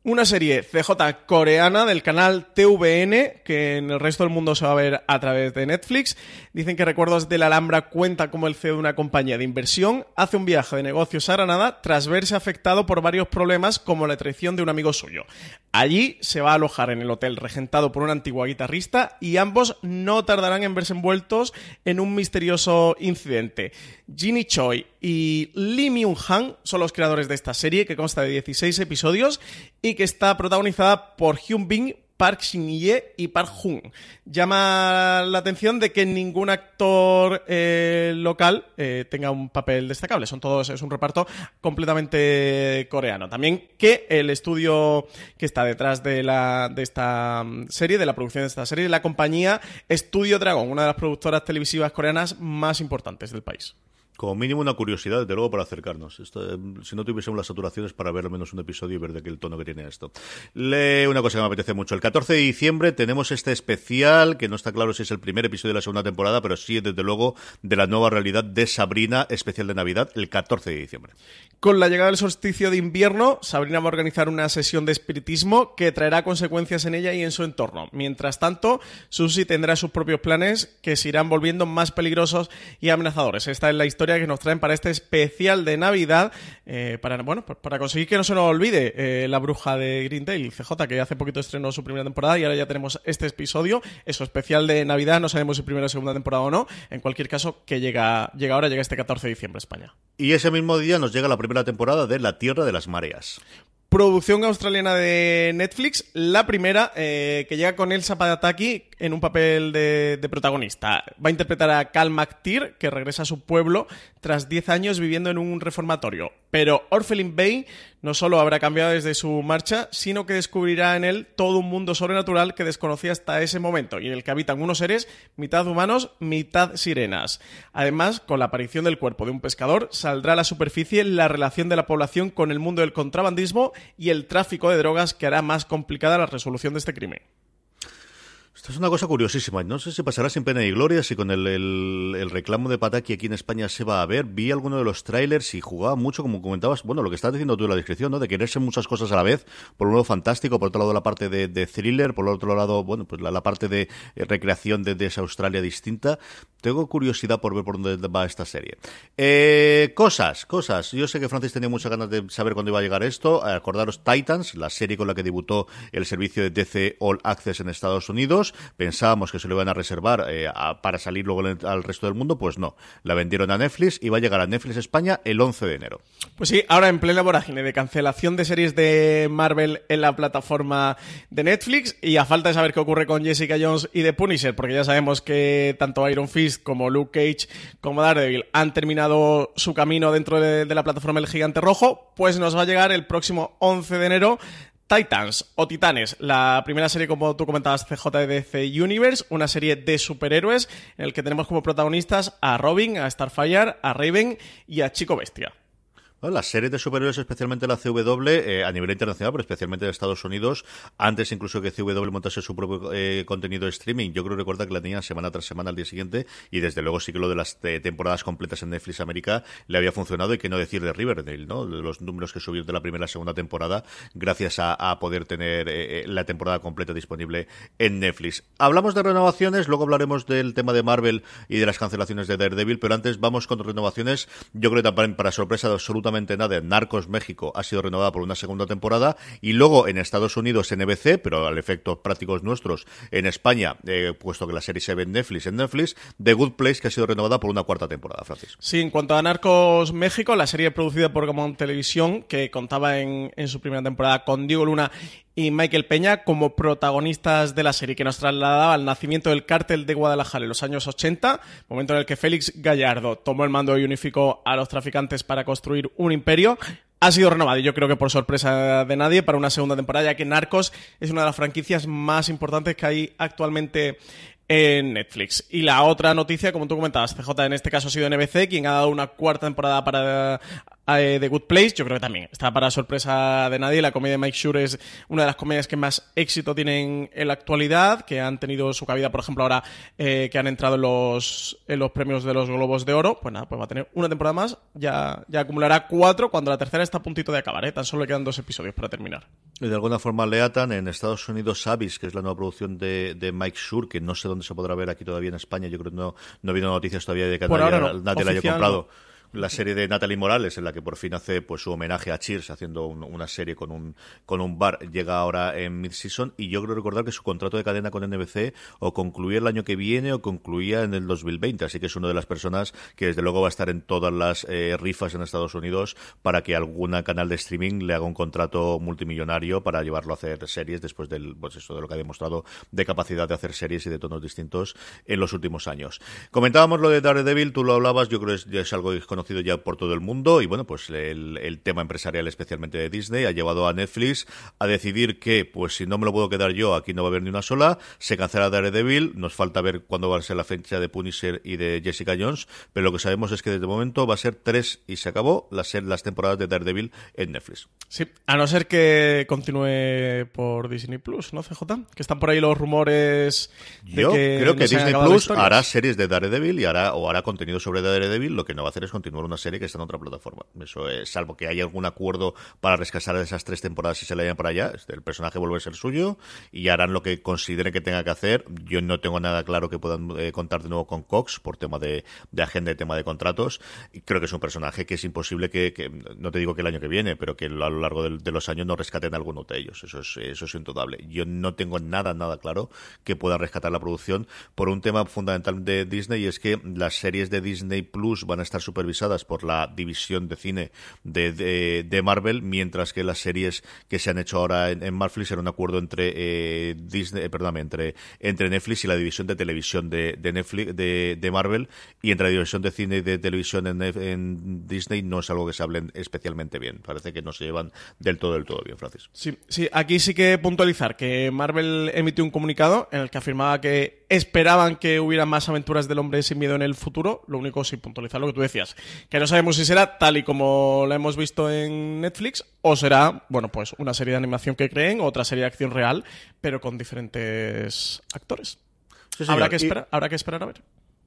Una serie CJ coreana del canal TVN, que en el resto del mundo se va a ver a través de Netflix. Dicen que Recuerdos de la Alhambra cuenta como el CEO de una compañía de inversión hace un viaje de negocios a Granada tras verse afectado por varios problemas como la traición de un amigo suyo. Allí se va a alojar en el hotel regentado por una antigua guitarrista y ambos no tardarán en verse envueltos en un misterioso incidente. Ginny Choi y Lee Myung-han son los creadores de esta serie que consta de 16 episodios y que está protagonizada por Hyun Bin, Park Shin-hye y Park Jun. Llama la atención de que ningún actor eh, local eh, tenga un papel destacable. Son todos, es un reparto completamente coreano. También que el estudio que está detrás de, la, de esta mm, serie, de la producción de esta serie, la compañía Estudio Dragon, una de las productoras televisivas coreanas más importantes del país. Como mínimo una curiosidad, desde luego, para acercarnos. Esto, eh, si no tuviésemos las saturaciones para ver al menos un episodio y ver de qué el tono que tiene esto. Le, una cosa que me apetece mucho. El 14 de diciembre tenemos este especial, que no está claro si es el primer episodio de la segunda temporada, pero sí, desde luego, de la nueva realidad de Sabrina, especial de Navidad, el 14 de diciembre. Con la llegada del solsticio de invierno, Sabrina va a organizar una sesión de espiritismo que traerá consecuencias en ella y en su entorno. Mientras tanto, Susie tendrá sus propios planes que se irán volviendo más peligrosos y amenazadores. Esta es la historia que nos traen para este especial de Navidad, eh, para, bueno, para conseguir que no se nos olvide eh, la bruja de Greendale, CJ, que hace poquito estrenó su primera temporada y ahora ya tenemos este episodio, eso especial de Navidad, no sabemos si primera o segunda temporada o no, en cualquier caso, que llega, llega ahora, llega este 14 de diciembre a España. Y ese mismo día nos llega la primera temporada de La Tierra de las Mareas. Producción australiana de Netflix, la primera eh, que llega con Elsa Padataki en un papel de, protagonista. Va a interpretar a Cal McTeer, que regresa a su pueblo tras 10 años viviendo en un reformatorio. Pero Orphelin Bay no solo habrá cambiado desde su marcha, sino que descubrirá en él todo un mundo sobrenatural que desconocía hasta ese momento y en el que habitan unos seres mitad humanos, mitad sirenas. Además, con la aparición del cuerpo de un pescador, saldrá a la superficie la relación de la población con el mundo del contrabandismo y el tráfico de drogas que hará más complicada la resolución de este crimen. Esto es una cosa curiosísima. No sé si pasará sin pena y gloria, si con el, el, reclamo de Pataki aquí en España se va a ver. Vi alguno de los trailers y jugaba mucho, como comentabas, bueno, lo que estás diciendo tú en la descripción, ¿no? De quererse muchas cosas a la vez. Por un lado, fantástico, por otro lado, la parte de, thriller, por otro lado, bueno, pues la, la parte de eh, recreación de, de, esa Australia distinta. Tengo curiosidad por ver por dónde va esta serie. Eh, cosas, cosas. Yo sé que Francis tenía muchas ganas de saber cuándo iba a llegar esto. Acordaros Titans, la serie con la que debutó el servicio de DC All Access en Estados Unidos pensábamos que se lo iban a reservar eh, para salir luego al resto del mundo, pues no. La vendieron a Netflix y va a llegar a Netflix España el 11 de enero. Pues sí, ahora en plena vorágine de cancelación de series de Marvel en la plataforma de Netflix y a falta de saber qué ocurre con Jessica Jones y The Punisher, porque ya sabemos que tanto Iron Fist como Luke Cage como Daredevil han terminado su camino dentro de, de la plataforma El Gigante Rojo, pues nos va a llegar el próximo 11 de enero Titans o Titanes, la primera serie, como tú comentabas, CJDC Universe, una serie de superhéroes en el que tenemos como protagonistas a Robin, a Starfire, a Raven y a Chico Bestia. Las series de superhéroes, especialmente la CW, eh, a nivel internacional, pero especialmente en Estados Unidos, antes incluso que CW montase su propio eh, contenido de streaming, yo creo recuerda que la tenían semana tras semana al día siguiente, y desde luego sí que lo de las eh, temporadas completas en Netflix América le había funcionado, y que no decir de Riverdale, ¿no? De los números que subió de la primera a segunda temporada, gracias a, poder tener eh, la temporada completa disponible en Netflix. Hablamos de renovaciones, luego hablaremos del tema de Marvel y de las cancelaciones de Daredevil, pero antes vamos con renovaciones, yo creo que también para sorpresa de absolutamente nada, Narcos México ha sido renovada por una segunda temporada y luego en Estados Unidos NBC, pero al efecto prácticos nuestros en España, eh, puesto que la serie se ve en Netflix, en Netflix, The Good Place que ha sido renovada por una cuarta temporada, Francis. Sí, en cuanto a Narcos México, la serie producida por Gamón Televisión, que contaba en, en su primera temporada con Diego Luna y Michael Peña como protagonistas de la serie que nos trasladaba al nacimiento del cártel de Guadalajara en los años 80, momento en el que Félix Gallardo tomó el mando y unificó a los traficantes para construir un imperio. Ha sido renovado y yo creo que por sorpresa de nadie para una segunda temporada, ya que Narcos es una de las franquicias más importantes que hay actualmente en Netflix. Y la otra noticia, como tú comentabas, CJ en este caso ha sido NBC, quien ha dado una cuarta temporada para eh, The Good Place. Yo creo que también está para sorpresa de nadie. La comedia de Mike Shure es una de las comedias que más éxito tienen en la actualidad, que han tenido su cabida, por ejemplo, ahora eh, que han entrado en los, en los premios de los Globos de Oro. Pues nada, pues va a tener una temporada más. Ya, ya acumulará cuatro cuando la tercera está a puntito de acabar. ¿eh? Tan solo le quedan dos episodios para terminar. Y de alguna forma le atan en Estados Unidos Abyss, que es la nueva producción de, de Mike Shure, que no sé dónde se podrá ver aquí todavía en España. Yo creo que no, no ha habido noticias todavía de que nadie, no. nadie la haya comprado. no. La serie de Natalie Morales, en la que por fin hace pues su homenaje a Cheers, haciendo un- una serie con un, con un bar, llega ahora en mid-season. Y yo creo recordar que su contrato de cadena con NBC o concluía el año que viene o concluía en el 2020. Así que es una de las personas que desde luego va a estar en todas las eh, rifas en Estados Unidos para que alguna canal de streaming le haga un contrato multimillonario para llevarlo a hacer series después del, pues eso, de lo que ha demostrado de capacidad de hacer series y de tonos distintos en los últimos años. Comentábamos lo de Daredevil, tú lo hablabas, yo creo que es, es algo conocido ya por todo el mundo y bueno, pues el, el tema empresarial especialmente de Disney ha llevado a Netflix a decidir que, pues si no me lo puedo quedar yo, aquí no va a haber ni una sola, se cancela Daredevil, nos falta ver cuándo va a ser la fecha de Punisher y de Jessica Jones, pero lo que sabemos es que desde el momento va a ser tres y se acabó las, las temporadas de Daredevil en Netflix. Sí, a no ser que continúe por Disney Plus, ¿no, CJ? Que están por ahí los rumores. de Yo que creo que Disney Plus hará series de Daredevil y hará o hará contenido sobre Daredevil. Lo que no va a hacer es continuar una serie que está en otra plataforma. Eso es, salvo que haya algún acuerdo para rescatar esas tres temporadas y se le vayan para allá. este, El personaje vuelve a ser suyo y harán lo que consideren que tenga que hacer. Yo no tengo nada claro que puedan eh, contar de nuevo con Cox por tema de, de agenda y tema de contratos. Y creo que es un personaje que es imposible que, que- no te digo que el año que viene, pero que a lo largo del- de, los años no rescaten alguno de ellos. Eso es, eso es indudable. Yo no tengo nada, nada claro que puedan rescatar la producción por un tema fundamental de Disney y es que las series de Disney Plus van a estar supervisadas por la división de cine de, de, Marvel, mientras que las series que se han hecho ahora en, en Marvel un acuerdo entre eh, Disney, eh, perdóname, entre, entre Netflix y la división de televisión de, de Netflix de, de Marvel y entre la división de cine y de televisión en, Disney no es algo que se hablen especialmente bien. Parece que no se llevan del todo del todo bien, Francis. Sí, sí, aquí sí que puntualizar que Marvel emitió un comunicado en el que afirmaba que esperaban que hubiera más aventuras del hombre sin miedo en el futuro. Lo único sí puntualizar lo que tú decías, que no sabemos si será tal y como la hemos visto en Netflix o será, bueno, pues una serie de animación que creen, otra serie de acción real, pero con diferentes actores. Sí, habrá que Y- esperar, habrá que esperar a ver.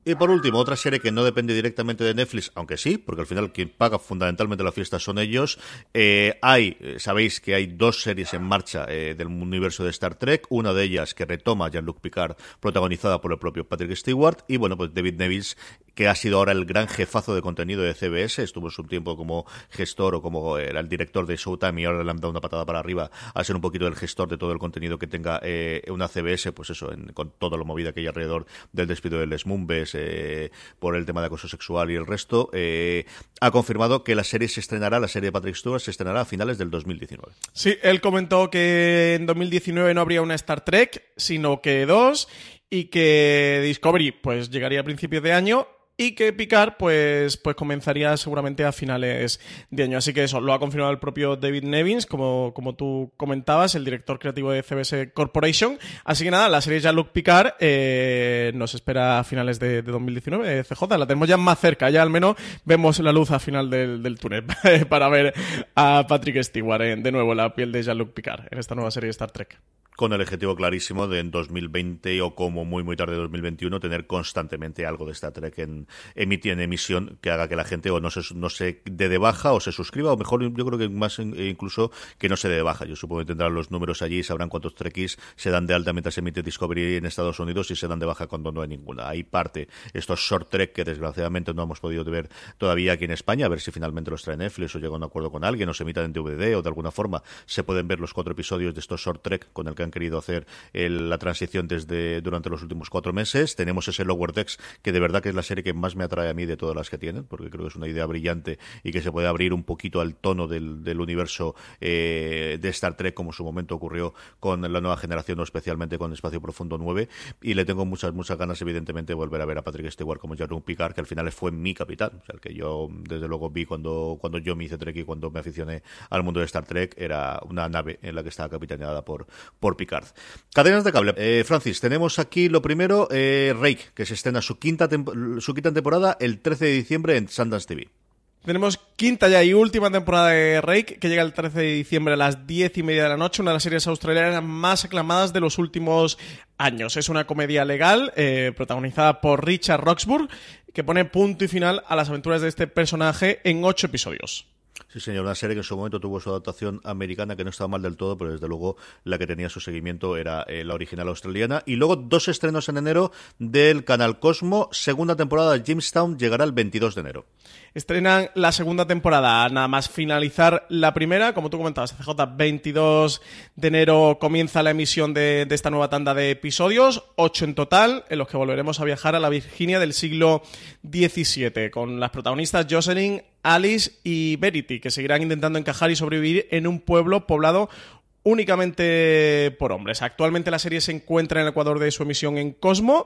Y por último, otra serie que no depende directamente de Netflix, aunque sí, porque al final quien paga fundamentalmente la fiesta son ellos. Eh, hay, eh, sabéis que hay dos series en marcha eh, del universo de Star Trek, una de ellas que retoma Jean-Luc Picard, protagonizada por el propio Patrick Stewart, y bueno, pues David Nevis, que ha sido ahora el gran jefazo de contenido de CBS, estuvo su tiempo como gestor o como eh, era el director de Showtime y ahora le han dado una patada para arriba a ser un poquito el gestor de todo el contenido que tenga eh, una CBS, pues eso, con toda la movida que hay alrededor del despido de Les Mumbes, eh, por el tema de acoso sexual y el resto, eh, ha confirmado que la serie se estrenará, la serie de Patrick Stewart se estrenará a finales del 2019. Sí, él comentó que en 2019 no habría una Star Trek, sino que dos, y que Discovery pues llegaría a principios de año y que Picard pues, pues comenzaría seguramente a finales de año. Así que eso lo ha confirmado el propio David Nevins, como, como tú comentabas, el director creativo de CBS Corporation. Así que nada, la serie Jean-Luc Picard eh, nos espera a finales de, de 2019. CJ, la tenemos ya más cerca, ya al menos vemos la luz al final del, del túnel para ver a Patrick Stewart eh, de nuevo la piel de Jean-Luc Picard en esta nueva serie de Star Trek. Con el objetivo clarísimo de en 2020 o como muy muy tarde 2021 tener constantemente algo de Star Trek en, en emisión que haga que la gente o no se, no se dé de baja o se suscriba o mejor yo creo que más in- incluso que no se dé de baja. Yo supongo que tendrán los números allí y sabrán cuántos Trekkies se dan de alta mientras se emite Discovery en Estados Unidos y se dan de baja cuando no hay ninguna. Hay parte, estos short trek que desgraciadamente no hemos podido ver todavía aquí en España, a ver si finalmente los trae Netflix o llega a un acuerdo con alguien o se emitan en DVD o de alguna forma se pueden ver los cuatro episodios de estos short trek con el que han querido hacer el- la transición desde durante los últimos cuatro meses. Tenemos ese Lower Decks que de verdad que es la serie que más me atrae a mí de todas las que tienen, porque creo que es una idea brillante y que se puede abrir un poquito al tono del, universo eh, de Star Trek como en su momento ocurrió con la nueva generación o especialmente con Espacio Profundo 9 y le tengo muchas muchas ganas evidentemente de volver a ver a Patrick Stewart como Jean-Luc Picard que al final fue mi capitán, el que yo desde luego vi cuando, cuando yo me hice Trek y cuando me aficioné al mundo de Star Trek era una nave en la que estaba capitaneada por, por Picard. Cadenas de cable. Eh, Francis, tenemos aquí lo primero, eh, Rake, que se estrena su quinta, temporada el 13 de diciembre en Sundance TV. Tenemos quinta ya y última temporada de Rake, que llega el 13 de diciembre a las 10 y media de la noche, una de las series australianas más aclamadas de los últimos años. Es una comedia legal eh, protagonizada por Richard Roxburgh, que pone punto y final a las aventuras de este personaje en ocho episodios. Sí, señor, una serie que en su momento tuvo su adaptación americana que no estaba mal del todo, pero desde luego la que tenía su seguimiento era eh, la original australiana. Y luego dos estrenos en enero del canal Cosmo. Segunda temporada de Jamestown llegará el 22 de enero. Estrenan la segunda temporada, nada más finalizar la primera, como tú comentabas, CJ, 22 de enero comienza la emisión de, esta nueva tanda de episodios, ocho en total, en los que volveremos a viajar a la Virginia del siglo XVII, con las protagonistas Jocelyn, Alice y Verity, que seguirán intentando encajar y sobrevivir en un pueblo poblado únicamente por hombres. Actualmente la serie se encuentra en el Ecuador de su emisión en Cosmo,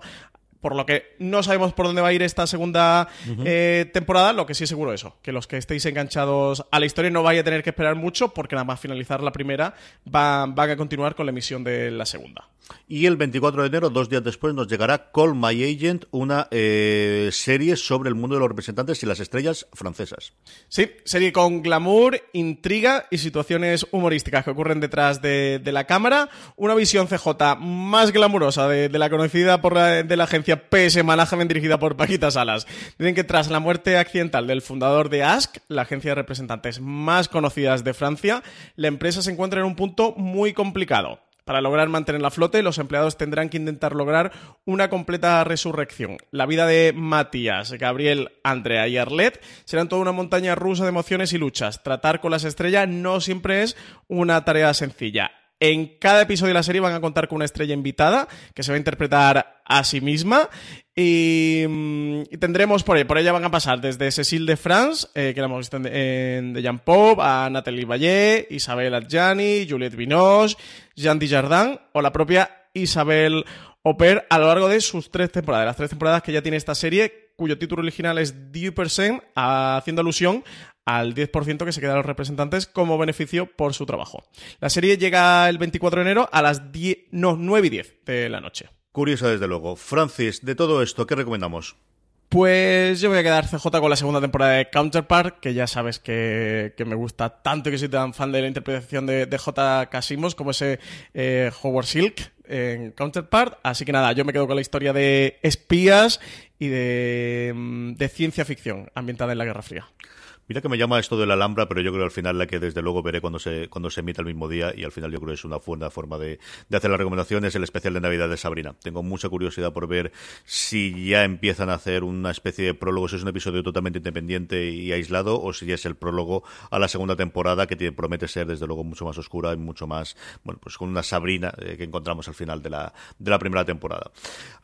por lo que no sabemos por dónde va a ir esta segunda eh, temporada, lo que sí es seguro eso, que los que estéis enganchados a la historia no vaya a tener que esperar mucho, porque nada más finalizar la primera van, van a continuar con la emisión de la segunda. Y el 24 de enero, dos días después, nos llegará Call My Agent, una eh, serie sobre el mundo de los representantes y las estrellas francesas. Sí, serie con glamour, intriga y situaciones humorísticas que ocurren detrás de, la cámara. Una visión CJ más glamurosa de, de la conocida por la, de la agencia PS Management dirigida por Paquita Salas. Dicen que tras la muerte accidental del fundador de Ask, la agencia de representantes más conocidas de Francia, la empresa se encuentra en un punto muy complicado. Para lograr mantener la flote, los empleados tendrán que intentar lograr una completa resurrección. La vida de Matías, Gabriel, Andrea y Arlet serán toda una montaña rusa de emociones y luchas. Tratar con las estrellas no siempre es una tarea sencilla. En cada episodio de la serie van a contar con una estrella invitada que se va a interpretar a sí misma. Y, mm, tendremos por ahí, por ella van a pasar desde Cécile de France, eh, que la hemos visto en, en The Jean Pop, a Nathalie Vallée, Isabel Adjani, Juliette Binoche, Jean Dujardin o la propia Isabel Oper a lo largo de sus tres temporadas, las tres temporadas que ya tiene esta serie, cuyo título original es 10%, haciendo alusión al 10% que se quedan los representantes como beneficio por su trabajo. La serie llega el 24 de enero a las 10, no, 9 y 10 de la noche. Curiosa, desde luego. Francis, de todo esto, ¿qué recomendamos? Pues yo voy a quedar CJ con la segunda temporada de Counterpart, que ya sabes que, que me gusta tanto y que soy tan fan de la interpretación de, de J. Casimos como ese eh, Howard Silk en Counterpart. Así que nada, yo me quedo con la historia de espías y de, mm, de ciencia ficción ambientada en la Guerra Fría. Mira que me llama esto de la Alhambra, pero yo creo que al final la que desde luego veré cuando se, cuando se emita el mismo día y al final yo creo que es una buena forma de, de hacer la recomendación, es el especial de Navidad de Sabrina. Tengo mucha curiosidad por ver si ya empiezan a hacer una especie de prólogo, si es un episodio totalmente independiente y aislado o si ya es el prólogo a la segunda temporada que promete ser desde luego mucho más oscura y mucho más, bueno, pues con una Sabrina eh, que encontramos al final de la, de la primera temporada.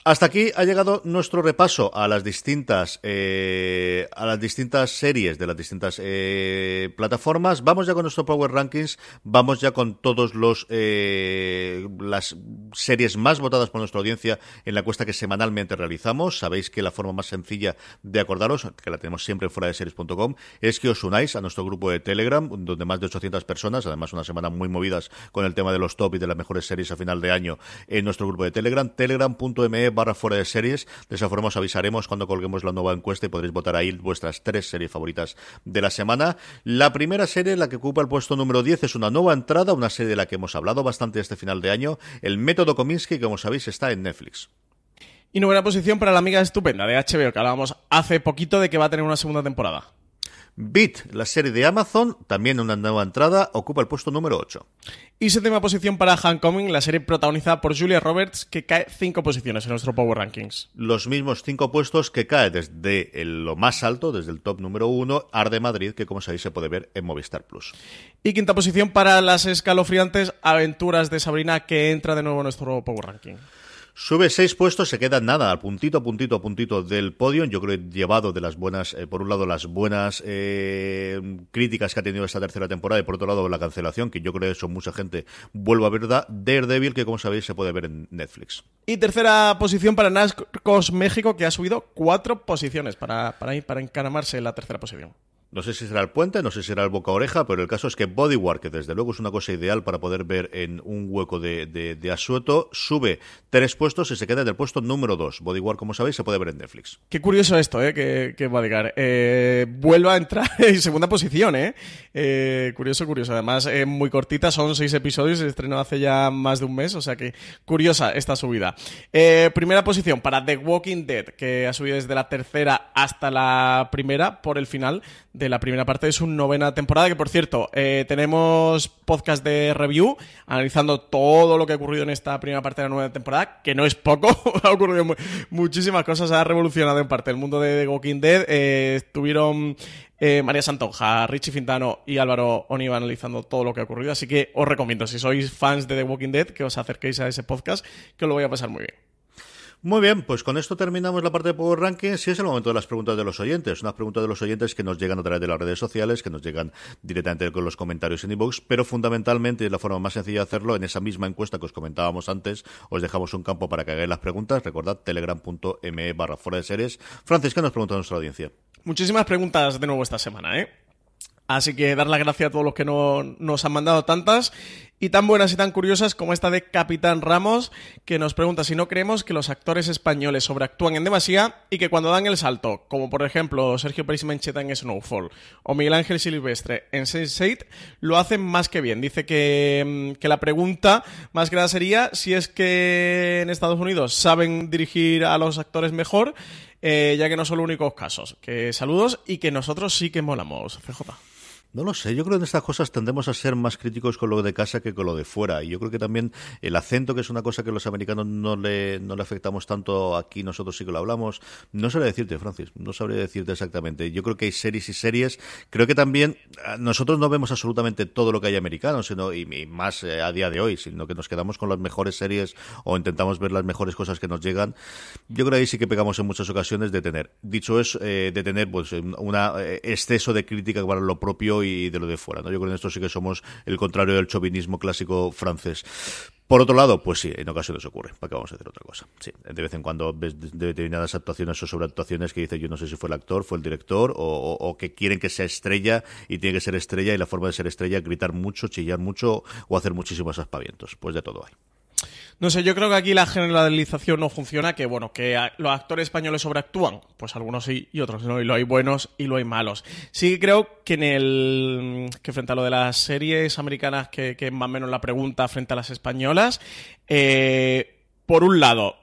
Hasta aquí ha llegado nuestro repaso a las distintas eh, a las distintas series de las distintas eh, plataformas. Vamos ya con nuestro Power Rankings. Vamos ya con todos los eh, las series más votadas por nuestra audiencia en la encuesta que semanalmente realizamos. Sabéis que la forma más sencilla de acordaros, que la tenemos siempre en fuera de series.com, es que os unáis a nuestro grupo de Telegram, donde más de 800 personas, además una semana muy movidas con el tema de los top y de las mejores series a final de año en nuestro grupo de Telegram, telegram.me barra fuera de series. De esa forma os avisaremos cuando colguemos la nueva encuesta y podréis votar ahí vuestras tres series favoritas de la semana. La primera serie, la que ocupa el puesto número 10, es una nueva entrada, una serie de la que hemos hablado bastante este final de año, El Método Kominsky, que como sabéis está en Netflix. Y novena posición para la amiga estupenda de HBO, que hablábamos hace poquito de que va a tener una segunda temporada. Beat, la serie de Amazon, también una nueva entrada, ocupa el puesto número 8. Y séptima posición para Homecoming, la serie protagonizada por Julia Roberts, que cae cinco posiciones en nuestro Power Rankings. Los mismos cinco puestos que cae desde el- lo más alto, desde el top número 1, Arde Madrid, que como sabéis se puede ver en Movistar Plus. Y quinta posición para las escalofriantes aventuras de Sabrina, que entra de nuevo en nuestro Power Ranking. Sube seis puestos, se queda nada, al puntito, puntito, puntito del podio. Yo creo que llevado de las buenas, eh, por un lado, las buenas eh, críticas que ha tenido esta tercera temporada y por otro lado, la cancelación, que yo creo que eso mucha gente vuelve a ver. da- Daredevil, que como sabéis se puede ver en Netflix. Y tercera posición para Nascos México, que ha subido cuatro posiciones para, para, para encaramarse en la tercera posición. No sé si será el puente, no sé si será el boca oreja, pero el caso es que Bodyguard, que desde luego es una cosa ideal para poder ver en un hueco de, de, de asueto, sube tres puestos y se queda en el puesto número dos. Bodyguard, como sabéis, se puede ver en Netflix. Qué curioso esto, ¿eh? Que, que Bodyguard eh, vuelva a entrar en segunda posición, ¿eh? Eh, curioso, curioso. Además, eh, muy cortita, son seis episodios, se estrenó hace ya más de un mes, o sea que curiosa esta subida. Eh, primera posición para The Walking Dead, que ha subido desde la tercera hasta la primera por el final de la primera parte de su novena temporada, que por cierto, eh, tenemos podcast de review analizando todo lo que ha ocurrido en esta primera parte de la nueva temporada, que no es poco, ha ocurrido mu- muchísimas cosas, ha revolucionado en parte el mundo de The Walking Dead. Eh, estuvieron eh, María Santonja, Richie Fintano y Álvaro Oniva analizando todo lo que ha ocurrido, así que os recomiendo, si sois fans de The Walking Dead, que os acerquéis a ese podcast, que os lo voy a pasar muy bien. Muy bien, pues con esto terminamos la parte de Power Rankings y es el momento de las preguntas de los oyentes. Unas preguntas de los oyentes que nos llegan a través de las redes sociales, que nos llegan directamente con los comentarios en iVoox, pero fundamentalmente, es la forma más sencilla de hacerlo, en esa misma encuesta que os comentábamos antes, os dejamos un campo para que hagáis las preguntas. Recordad, telegram.me barra fuera de series. Francis, ¿qué nos pregunta nuestra audiencia? Muchísimas preguntas de nuevo esta semana, ¿eh? Así que dar las gracias a todos los que no, nos han mandado tantas y tan buenas y tan curiosas como esta de Capitán Ramos, que nos pregunta si no creemos que los actores españoles sobreactúan en demasía y que cuando dan el salto, como por ejemplo Sergio Pérez Mencheta en Snowfall o Miguel Ángel Silvestre en Sense8, lo hacen más que bien. Dice que, mm, la pregunta más nada sería si es que en Estados Unidos saben dirigir a los actores mejor, eh, ya que no son los únicos casos. Que saludos y que nosotros sí que molamos, CJ. No lo sé, yo creo que en estas cosas tendemos a ser más críticos con lo de casa que con lo de fuera. Y yo creo que también el acento, que es una cosa que los americanos no le, no le afectamos tanto, aquí nosotros sí que lo hablamos. No sabría decirte, Francis, no sabría decirte exactamente. Yo creo que hay series y series. Creo que también ah, nosotros no vemos absolutamente todo lo que hay americano, sino, y, más eh, a día de hoy, sino que nos quedamos con las mejores series o intentamos ver las mejores cosas que nos llegan. Yo creo que ahí sí que pegamos en muchas ocasiones de tener. Dicho es, eh, de tener pues un exceso de crítica para lo propio y de lo de fuera. ¿no? Yo creo que en esto sí que somos el contrario del chauvinismo clásico francés. Por otro lado, pues sí, en ocasiones ocurre. ¿Para qué vamos a hacer otra cosa? Sí, de vez en cuando ves de- determinadas actuaciones o sobreactuaciones que dice yo no sé si fue el actor, fue el director o, o- o que quieren que sea estrella y tiene que ser estrella y la forma de ser estrella es gritar mucho, chillar mucho o hacer muchísimos aspavientos. Pues de todo hay. No sé, yo creo que aquí la generalización no funciona, que bueno, que los actores españoles sobreactúan, pues algunos sí y otros no, y lo hay buenos y lo hay malos. Sí creo que en el que frente a lo de las series americanas, que es más o menos la pregunta frente a las españolas, eh, por un lado,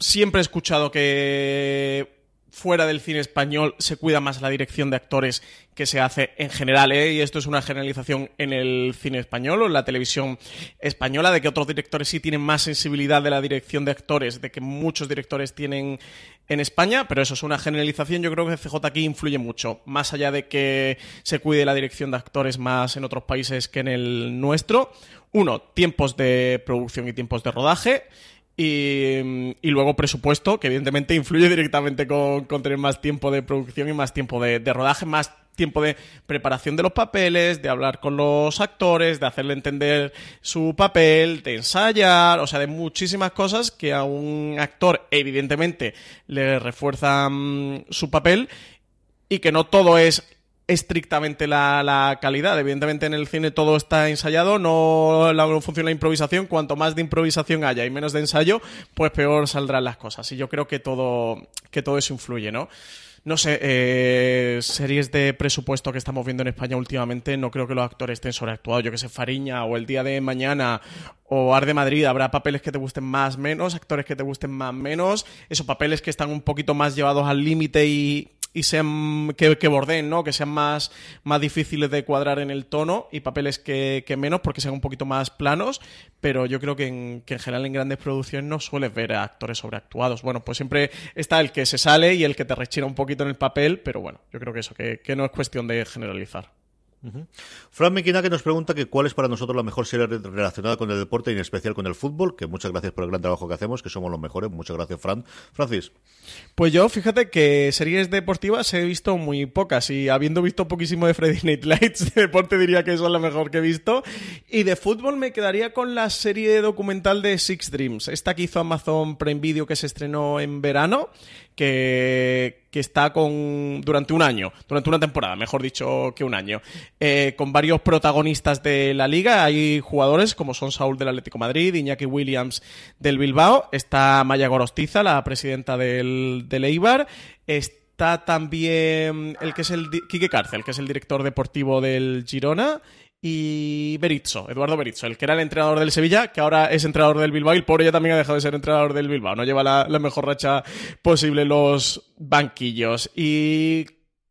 siempre he escuchado que fuera del cine español se cuida más la dirección de actores que se hace en general, ¿eh? y esto es una generalización en el cine español o en la televisión española, de que otros directores sí tienen más sensibilidad de la dirección de actores, de que muchos directores tienen en España, pero eso es una generalización, yo creo que CJ aquí influye mucho, más allá de que se cuide la dirección de actores más en otros países que en el nuestro. Uno, tiempos de producción y tiempos de rodaje. Y, y luego presupuesto, que evidentemente influye directamente con, tener más tiempo de producción y más tiempo de, de rodaje, más tiempo de preparación de los papeles, de hablar con los actores, de hacerle entender su papel, de ensayar, o sea, de muchísimas cosas que a un actor evidentemente le refuerzan su papel y que no todo es estrictamente la, la calidad. Evidentemente en el cine todo está ensayado, no, la, funciona la improvisación. Cuanto más de improvisación haya y menos de ensayo, pues peor saldrán las cosas. Y yo creo que todo, que todo eso influye, ¿no? No sé, eh, series de presupuesto que estamos viendo en España últimamente, no creo que los actores estén sobreactuados. Yo que sé, Fariña o El Día de Mañana o Ar de Madrid, habrá papeles que te gusten más, menos, actores que te gusten más, menos. Esos papeles que están un poquito más llevados al límite y, y sean que, que bordeen, ¿no? Que sean más, más difíciles de cuadrar en el tono y papeles que, que menos porque sean un poquito más planos, pero yo creo que en, que en general en grandes producciones no sueles ver a actores sobreactuados. Bueno, pues siempre está el que se sale y el que te rechina un poquito en el papel, pero bueno, yo creo que eso, que, que no es cuestión de generalizar. Fran Mequina que nos pregunta que cuál es para nosotros la mejor serie re- relacionada con el deporte y en especial con el fútbol, que muchas gracias por el gran trabajo que hacemos, que somos los mejores. Muchas gracias, Fran. Francis. Pues yo, fíjate que series deportivas he visto muy pocas y habiendo visto poquísimo de Friday Night Lights, de deporte diría que eso es la mejor que he visto. Y de fútbol me quedaría con la serie documental de Six Dreams, esta que hizo Amazon Prime Video que se estrenó en verano, que, que está con durante un año, durante una temporada, mejor dicho que un año, eh, con varios protagonistas de la liga. Hay jugadores como son Saúl del Atlético Madrid, Iñaki Williams del Bilbao, está Maya Gorostiza, la presidenta del, del Eibar, está también el que es el Quique Cárcel, que es el director deportivo del Girona. Y Berizzo, Eduardo Berizzo, el que era el entrenador del Sevilla, que ahora es entrenador del Bilbao, y el pobre también ha dejado de ser entrenador del Bilbao, no lleva la, mejor racha posible los banquillos. Y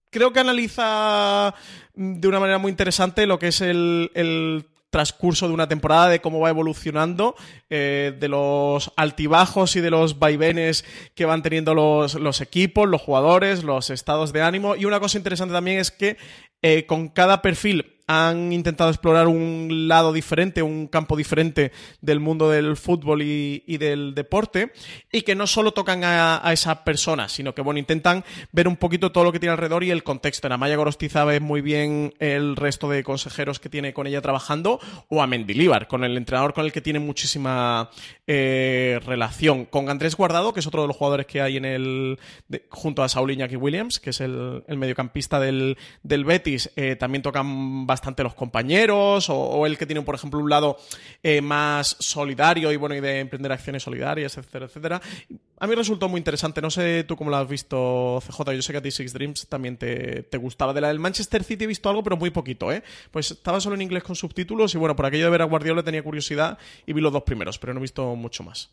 creo que analiza de una manera muy interesante lo que es el, el transcurso de una temporada, de cómo va evolucionando, eh, de los altibajos y de los vaivenes que van teniendo los, los, equipos, los jugadores, los estados de ánimo. Y una cosa interesante también es que eh, con cada perfil han intentado explorar un lado diferente, un campo diferente del mundo del fútbol y, del deporte, y que no solo tocan a, a, esa persona, sino que bueno, intentan ver un poquito todo lo que tiene alrededor y el contexto. En Amaya Gorostiza ve muy bien el resto de consejeros que tiene con ella trabajando, o a Mendilíbar, con el entrenador con el que tiene muchísima eh, relación. Con Andrés Guardado, que es otro de los jugadores que hay en el. Junto a Saul Iñaki Williams, que es el, el mediocampista del, del Betis, eh, también tocan bastante bastante los compañeros, o, el que tiene, por ejemplo, un lado eh, más solidario y bueno, y de emprender acciones solidarias, etcétera, etcétera. A mí resultó muy interesante. No sé tú cómo lo has visto, CJ. Yo sé que a ti Six Dreams también te, te gustaba. De la del Manchester City he visto algo, pero muy poquito, ¿eh? Pues estaba solo en inglés con subtítulos y bueno, por aquello de ver a Guardiola tenía curiosidad y vi los dos primeros, pero no he visto mucho más.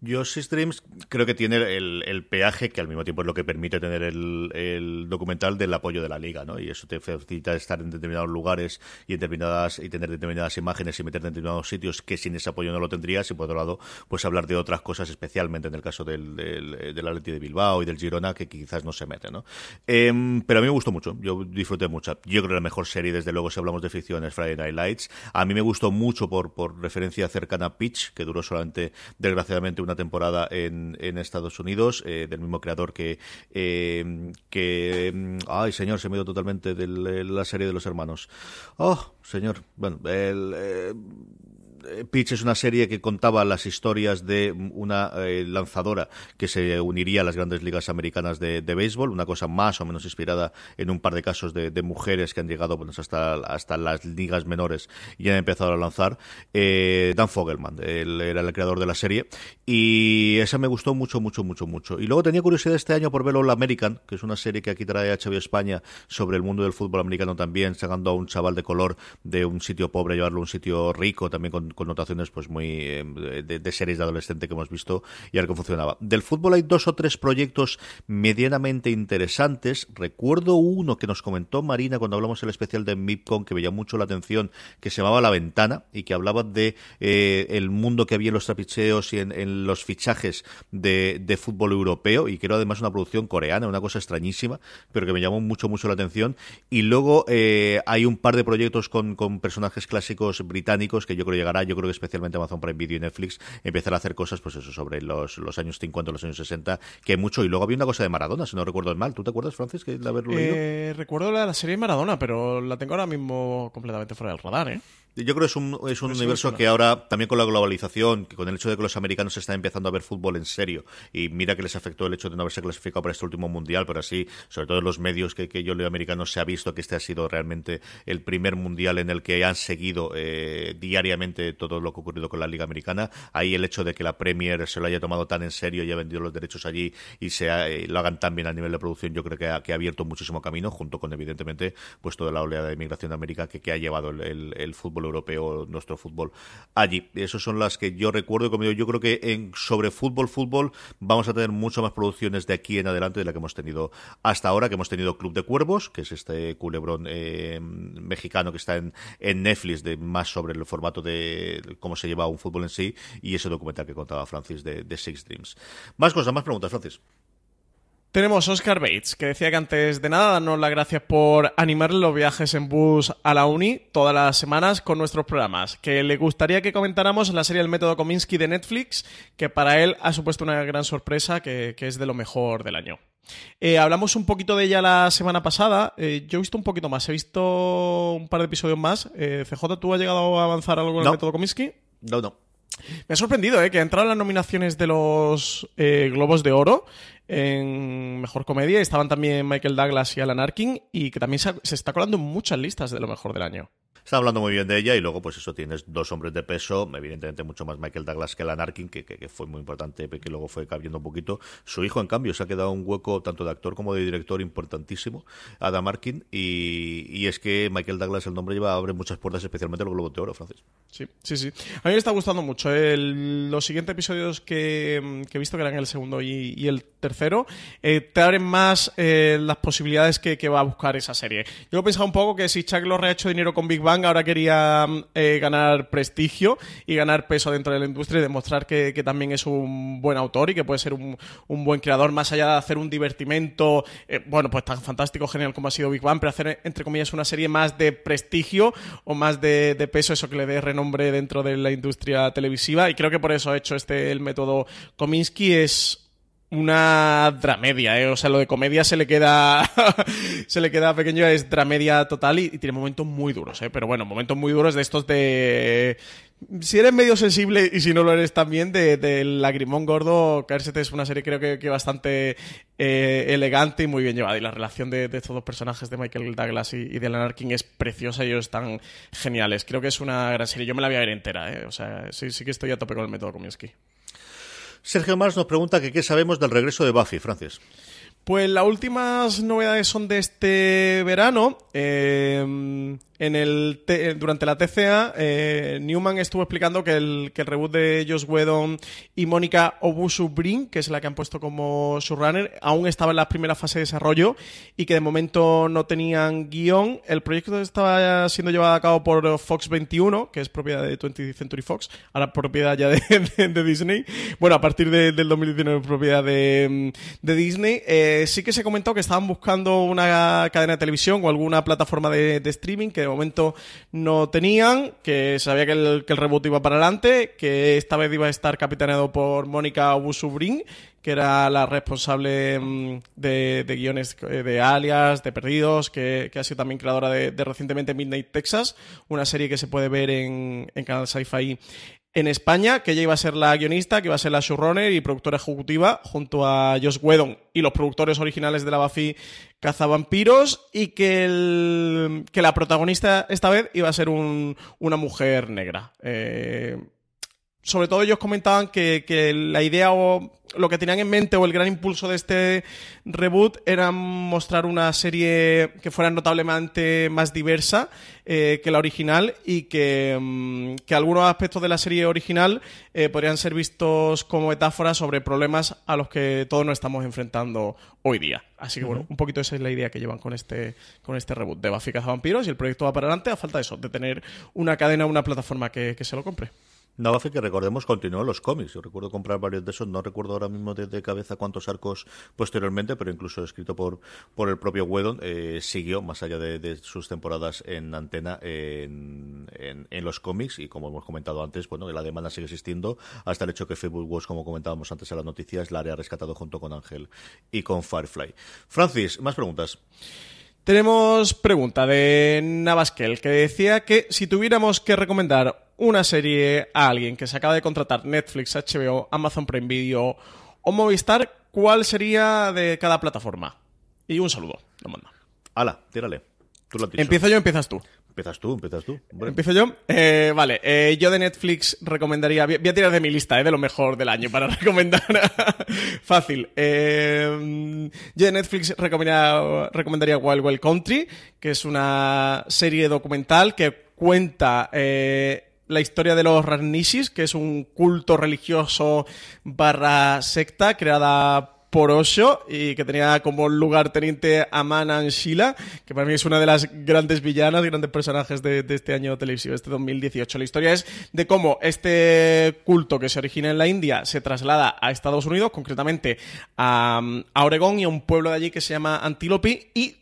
Yo Six Dreams creo que tiene el, el, peaje que al mismo tiempo es lo que permite tener el, documental del apoyo de la liga, ¿no? Y eso te facilita estar en determinados lugares y determinadas y tener determinadas imágenes y meterte en determinados sitios que sin ese apoyo no lo tendrías y por otro lado pues hablar de otras cosas especialmente en el caso del, del, del de Bilbao y del Girona que quizás no se mete, ¿no? Eh, pero a mí me gustó mucho, yo disfruté mucho. Yo creo que la mejor serie desde luego si hablamos de ficción es Friday Night Lights. A mí me gustó mucho por, por referencia cercana a Pitch, que duró solamente desgraciadamente una temporada en, en Estados Unidos, eh, del mismo creador que, eh, que. Ay, señor, se me dio totalmente de la serie de los hermanos. Oh, señor. Bueno, el. Eh, Pitch es una serie que contaba las historias de una eh, lanzadora que se uniría a las grandes ligas americanas de, de, béisbol, una cosa más o menos inspirada en un par de casos de, de mujeres que han llegado bueno, hasta, hasta las ligas menores y han empezado a lanzar. Eh, Dan Fogelman, él era el creador de la serie y esa me gustó mucho, mucho, mucho, mucho. Y luego tenía curiosidad este año por ver All American, que es una serie que aquí trae HBO España sobre el mundo del fútbol americano también, sacando a un chaval de color de un sitio pobre, llevarlo a un sitio rico, también con connotaciones pues muy eh, de, series de adolescente que hemos visto y a ver cómo funcionaba. Del fútbol hay dos o tres proyectos medianamente interesantes. Recuerdo uno que nos comentó Marina cuando hablamos el especial de MIPCON que me llamó mucho la atención, que se llamaba La Ventana y que hablaba de eh, el mundo que había en los trapicheos y en, en los fichajes de, de, fútbol europeo y que era además una producción coreana, una cosa extrañísima, pero que me llamó mucho, mucho la atención. Y luego eh, hay un par de proyectos con, con personajes clásicos británicos que yo creo llegará yo creo que especialmente Amazon Prime Video y Netflix, empezar a hacer cosas, pues eso, sobre los, los años 50, los años 60, que mucho. Y luego había una cosa de Maradona, si no recuerdo mal. ¿Tú te acuerdas, Francis, que de haberlo leído? Eh, recuerdo la, la serie Maradona, pero la tengo ahora mismo completamente fuera del radar, ¿eh? Yo creo que es un, es un universo que ahora, también con la globalización, que con el hecho de que los americanos están empezando a ver fútbol en serio, y mira que les afectó el hecho de no haberse clasificado para este último mundial, pero así, sobre todo en los medios que, que yo leo americanos, se ha visto que este ha sido realmente el primer mundial en el que han seguido eh, diariamente todo lo que ha ocurrido con la Liga Americana. Ahí el hecho de que la Premier se lo haya tomado tan en serio y haya vendido los derechos allí y se ha, eh, lo hagan tan bien a nivel de producción, yo creo que ha, que ha, abierto muchísimo camino, junto con, evidentemente, pues toda la oleada de inmigración de América que, que ha llevado el, el, el fútbol europeo, nuestro fútbol allí. Esas son las que yo recuerdo. Como yo, yo creo que en, sobre fútbol, fútbol, vamos a tener mucho más producciones de aquí en adelante de la que hemos tenido hasta ahora, que hemos tenido Club de Cuervos, que es este culebrón eh, mexicano que está en, en, Netflix, de más sobre el formato de cómo se lleva un fútbol en sí, y ese documental que contaba Francis de Six Dreams. Más cosas, más preguntas, Francis. Tenemos Oscar Bates, que decía que antes de nada darnos las gracias por animar los viajes en bus a la uni todas las semanas con nuestros programas. Que le gustaría que comentáramos la serie El método Kominsky de Netflix, que para él ha supuesto una gran sorpresa, que, que es de lo mejor del año. Eh, hablamos un poquito de ella la semana pasada. Eh, yo he visto un poquito más, he visto un par de episodios más. Eh, CJ, ¿tú has llegado a avanzar algo en no. el método Kominsky? No, no. Me ha sorprendido, ¿eh? Que ha entrado en las nominaciones de los eh, Globos de Oro en Mejor Comedia. Estaban también Michael Douglas y Alan Arkin. Y que también se, está colando muchas listas de lo mejor del año. Está hablando muy bien de ella y luego pues eso tienes dos hombres de peso, evidentemente mucho más Michael Douglas que Alan Arkin, que, que, fue muy importante, que luego fue cambiando un poquito. Su hijo, en cambio, se ha quedado un hueco tanto de actor como de director importantísimo, Adam Arkin, y, y es que Michael Douglas, el nombre lleva, abre muchas puertas, especialmente los Globos de Oro, Francis. Sí, sí, sí. A mí me está gustando mucho. El, los siguientes episodios que, he visto, que eran el segundo y, el tercer tercero, eh, te abren más eh, las posibilidades que, que va a buscar esa serie. Yo he pensado un poco que si Chuck Lorre ha hecho dinero con Big Bang, ahora quería eh, ganar prestigio y ganar peso dentro de la industria y demostrar que, también es un buen autor y que puede ser un, un buen creador, más allá de hacer un divertimento, eh, bueno, pues tan fantástico, genial como ha sido Big Bang, pero hacer, entre comillas, una serie más de prestigio o más de, de peso, eso que le dé renombre dentro de la industria televisiva. Y creo que por eso ha hecho este el método Kominsky. Es una dramedia, ¿eh? O sea, lo de comedia se le queda se le queda pequeño, es dramedia total y, y tiene momentos muy duros, ¿eh? Pero bueno, momentos muy duros de estos de... Si eres medio sensible y si no lo eres también, de, de Lagrimón Gordo, Caérsete es una serie creo que, que bastante eh, elegante y muy bien llevada. Y la relación de, estos dos personajes de Michael Douglas y, de Alan Arkin es preciosa y ellos están geniales. Creo que es una gran serie. Yo me la voy a ver entera, ¿eh? O sea, sí, sí que estoy a tope con el método Kominsky. Sergio Mars nos pregunta que qué sabemos del regreso de Buffy, Francis. Pues las últimas novedades son de este verano. Eh, en el te- durante la TCA, eh, Newman estuvo explicando que el, reboot de Josh Whedon y Mónica Obusu Brin, que es la que han puesto como showrunner, aún estaba en la primera fase de desarrollo y que de momento no tenían guion. El proyecto estaba siendo llevado a cabo por Fox 21, que es propiedad de 20th Century Fox, ahora propiedad ya de, Disney. Bueno, a partir de- del 2019 propiedad de, Disney. Eh, sí que se comentó que estaban buscando una cadena de televisión o alguna plataforma de streaming que momento no tenían, que sabía que el, que el reboot iba para adelante, que esta vez iba a estar capitaneado por Mónica Busubrin, que era la responsable mm, de, de guiones eh, de Alias, de Perdidos, que, que ha sido también creadora de, de recientemente Midnight Texas, una serie que se puede ver en, en Canal Sci-Fi en España, que ella iba a ser la guionista, que iba a ser la showrunner y productora ejecutiva, junto a Josh Whedon y los productores originales de la Buffy Cazavampiros, y que, que la protagonista esta vez iba a ser un- una mujer negra. Eh, sobre todo ellos comentaban que, que la idea o lo que tenían en mente o el gran impulso de este reboot era mostrar una serie que fuera notablemente más diversa eh, que la original y que, mm, que algunos aspectos de la serie original eh, podrían ser vistos como metáforas sobre problemas a los que todos nos estamos enfrentando hoy día. Así que bueno, un poquito esa es la idea que llevan con este, con este reboot de Buffy Vampiros y el proyecto va para adelante a falta de eso, de tener una cadena, una plataforma que, que se lo compre. Buffy, que recordemos, continuó los cómics. Yo recuerdo comprar varios de esos, no recuerdo ahora mismo de, cabeza cuántos arcos posteriormente, pero incluso escrito por, por el propio Whedon, eh, siguió, más allá de, sus temporadas en antena, en, en, los cómics, y como hemos comentado antes, bueno, la demanda sigue existiendo, hasta el hecho que Facebook Watch, como comentábamos antes en las noticias, la ha rescatado junto con Ángel y con Firefly. Francis, más preguntas. Tenemos pregunta de Navaskel que decía que si tuviéramos que recomendar una serie a alguien que se acaba de contratar Netflix, HBO, Amazon Prime Video o Movistar, ¿cuál sería de cada plataforma? Y un saludo, lo manda. Ala, tírale. Tú lo has dicho. ¿Empiezo yo empiezas tú? Empiezas tú, empiezas tú. ¿Empiezo yo? Eh, vale, eh, yo de Netflix recomendaría. Voy a tirar de mi lista, eh, de lo mejor del año para recomendar. Fácil. Eh, yo de Netflix recomendaría, recomendaría Wild Wild Country, que es una serie documental que cuenta. eh, la historia de los Rarnishis, que es un culto religioso barra secta creada por Osho y que tenía como lugarteniente a Manan Shila, que para mí es una de las grandes villanas, grandes personajes de, este año televisivo, este 2018. La historia es de cómo este culto que se origina en la India se traslada a Estados Unidos, concretamente a, a Oregón y a un pueblo de allí que se llama Antílope y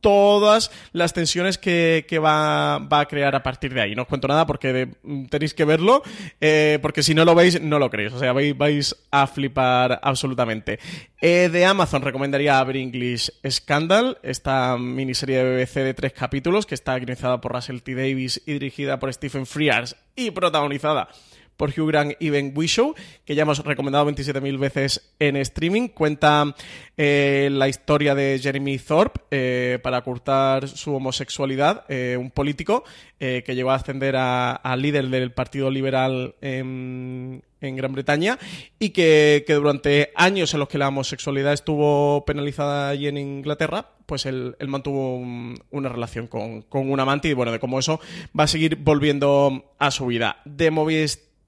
todas las tensiones que, va, va, a crear a partir de ahí. No os cuento nada porque de, tenéis que verlo, eh, porque si no lo veis, no lo creéis. O sea, vais, vais a flipar absolutamente. Eh, de Amazon recomendaría Aver English Scandal, esta miniserie de BBC de tres capítulos que está guionizada por Russell T. Davis y dirigida por Stephen Frears y protagonizada por Hugh Grant y Ben Whishaw, que ya hemos recomendado 27.000 veces en streaming. Cuenta eh, la historia de Jeremy Thorpe eh, para ocultar su homosexualidad, eh, un político que llegó a ascender a, líder del Partido Liberal en, Gran Bretaña y que, durante años en los que la homosexualidad estuvo penalizada allí en Inglaterra, pues él, mantuvo un, una relación con, un amante y bueno, de cómo eso va a seguir volviendo a su vida. De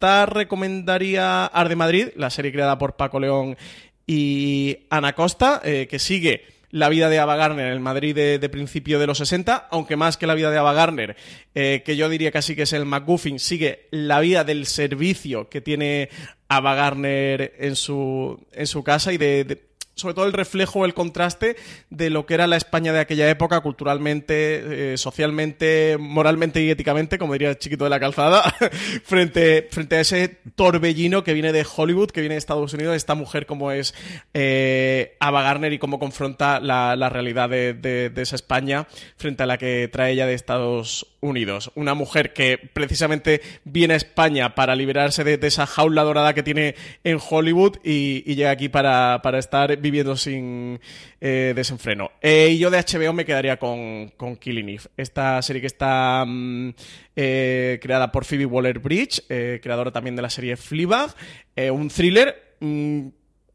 recomendaría Ar de Madrid, la serie creada por Paco León y Ana Costa, eh, que sigue la vida de Ava Gardner en el Madrid de, principio de los 60, aunque más que la vida de Ava Gardner, eh, que yo diría casi que es el McGuffin, sigue la vida del servicio que tiene Ava Gardner en su, en su casa y de sobre todo el reflejo, el contraste de lo que era la España de aquella época, culturalmente, eh, socialmente, moralmente y éticamente, como diría el chiquito de la calzada, frente, frente a ese torbellino que viene de Hollywood, que viene de Estados Unidos, esta mujer como es eh, Ava Gardner y cómo confronta la, la realidad de, de- esa España frente a la que trae ella de Estados Unidos. Una mujer que precisamente viene a España para liberarse de, de esa jaula dorada que tiene en Hollywood y, y llega aquí para, para estar viviendo sin eh, desenfreno. Eh, y yo de HBO me quedaría con, Killing Eve. Esta serie que está mm, eh, creada por Phoebe Waller-Bridge, creadora también de la serie Fleabag. Un thriller... mm,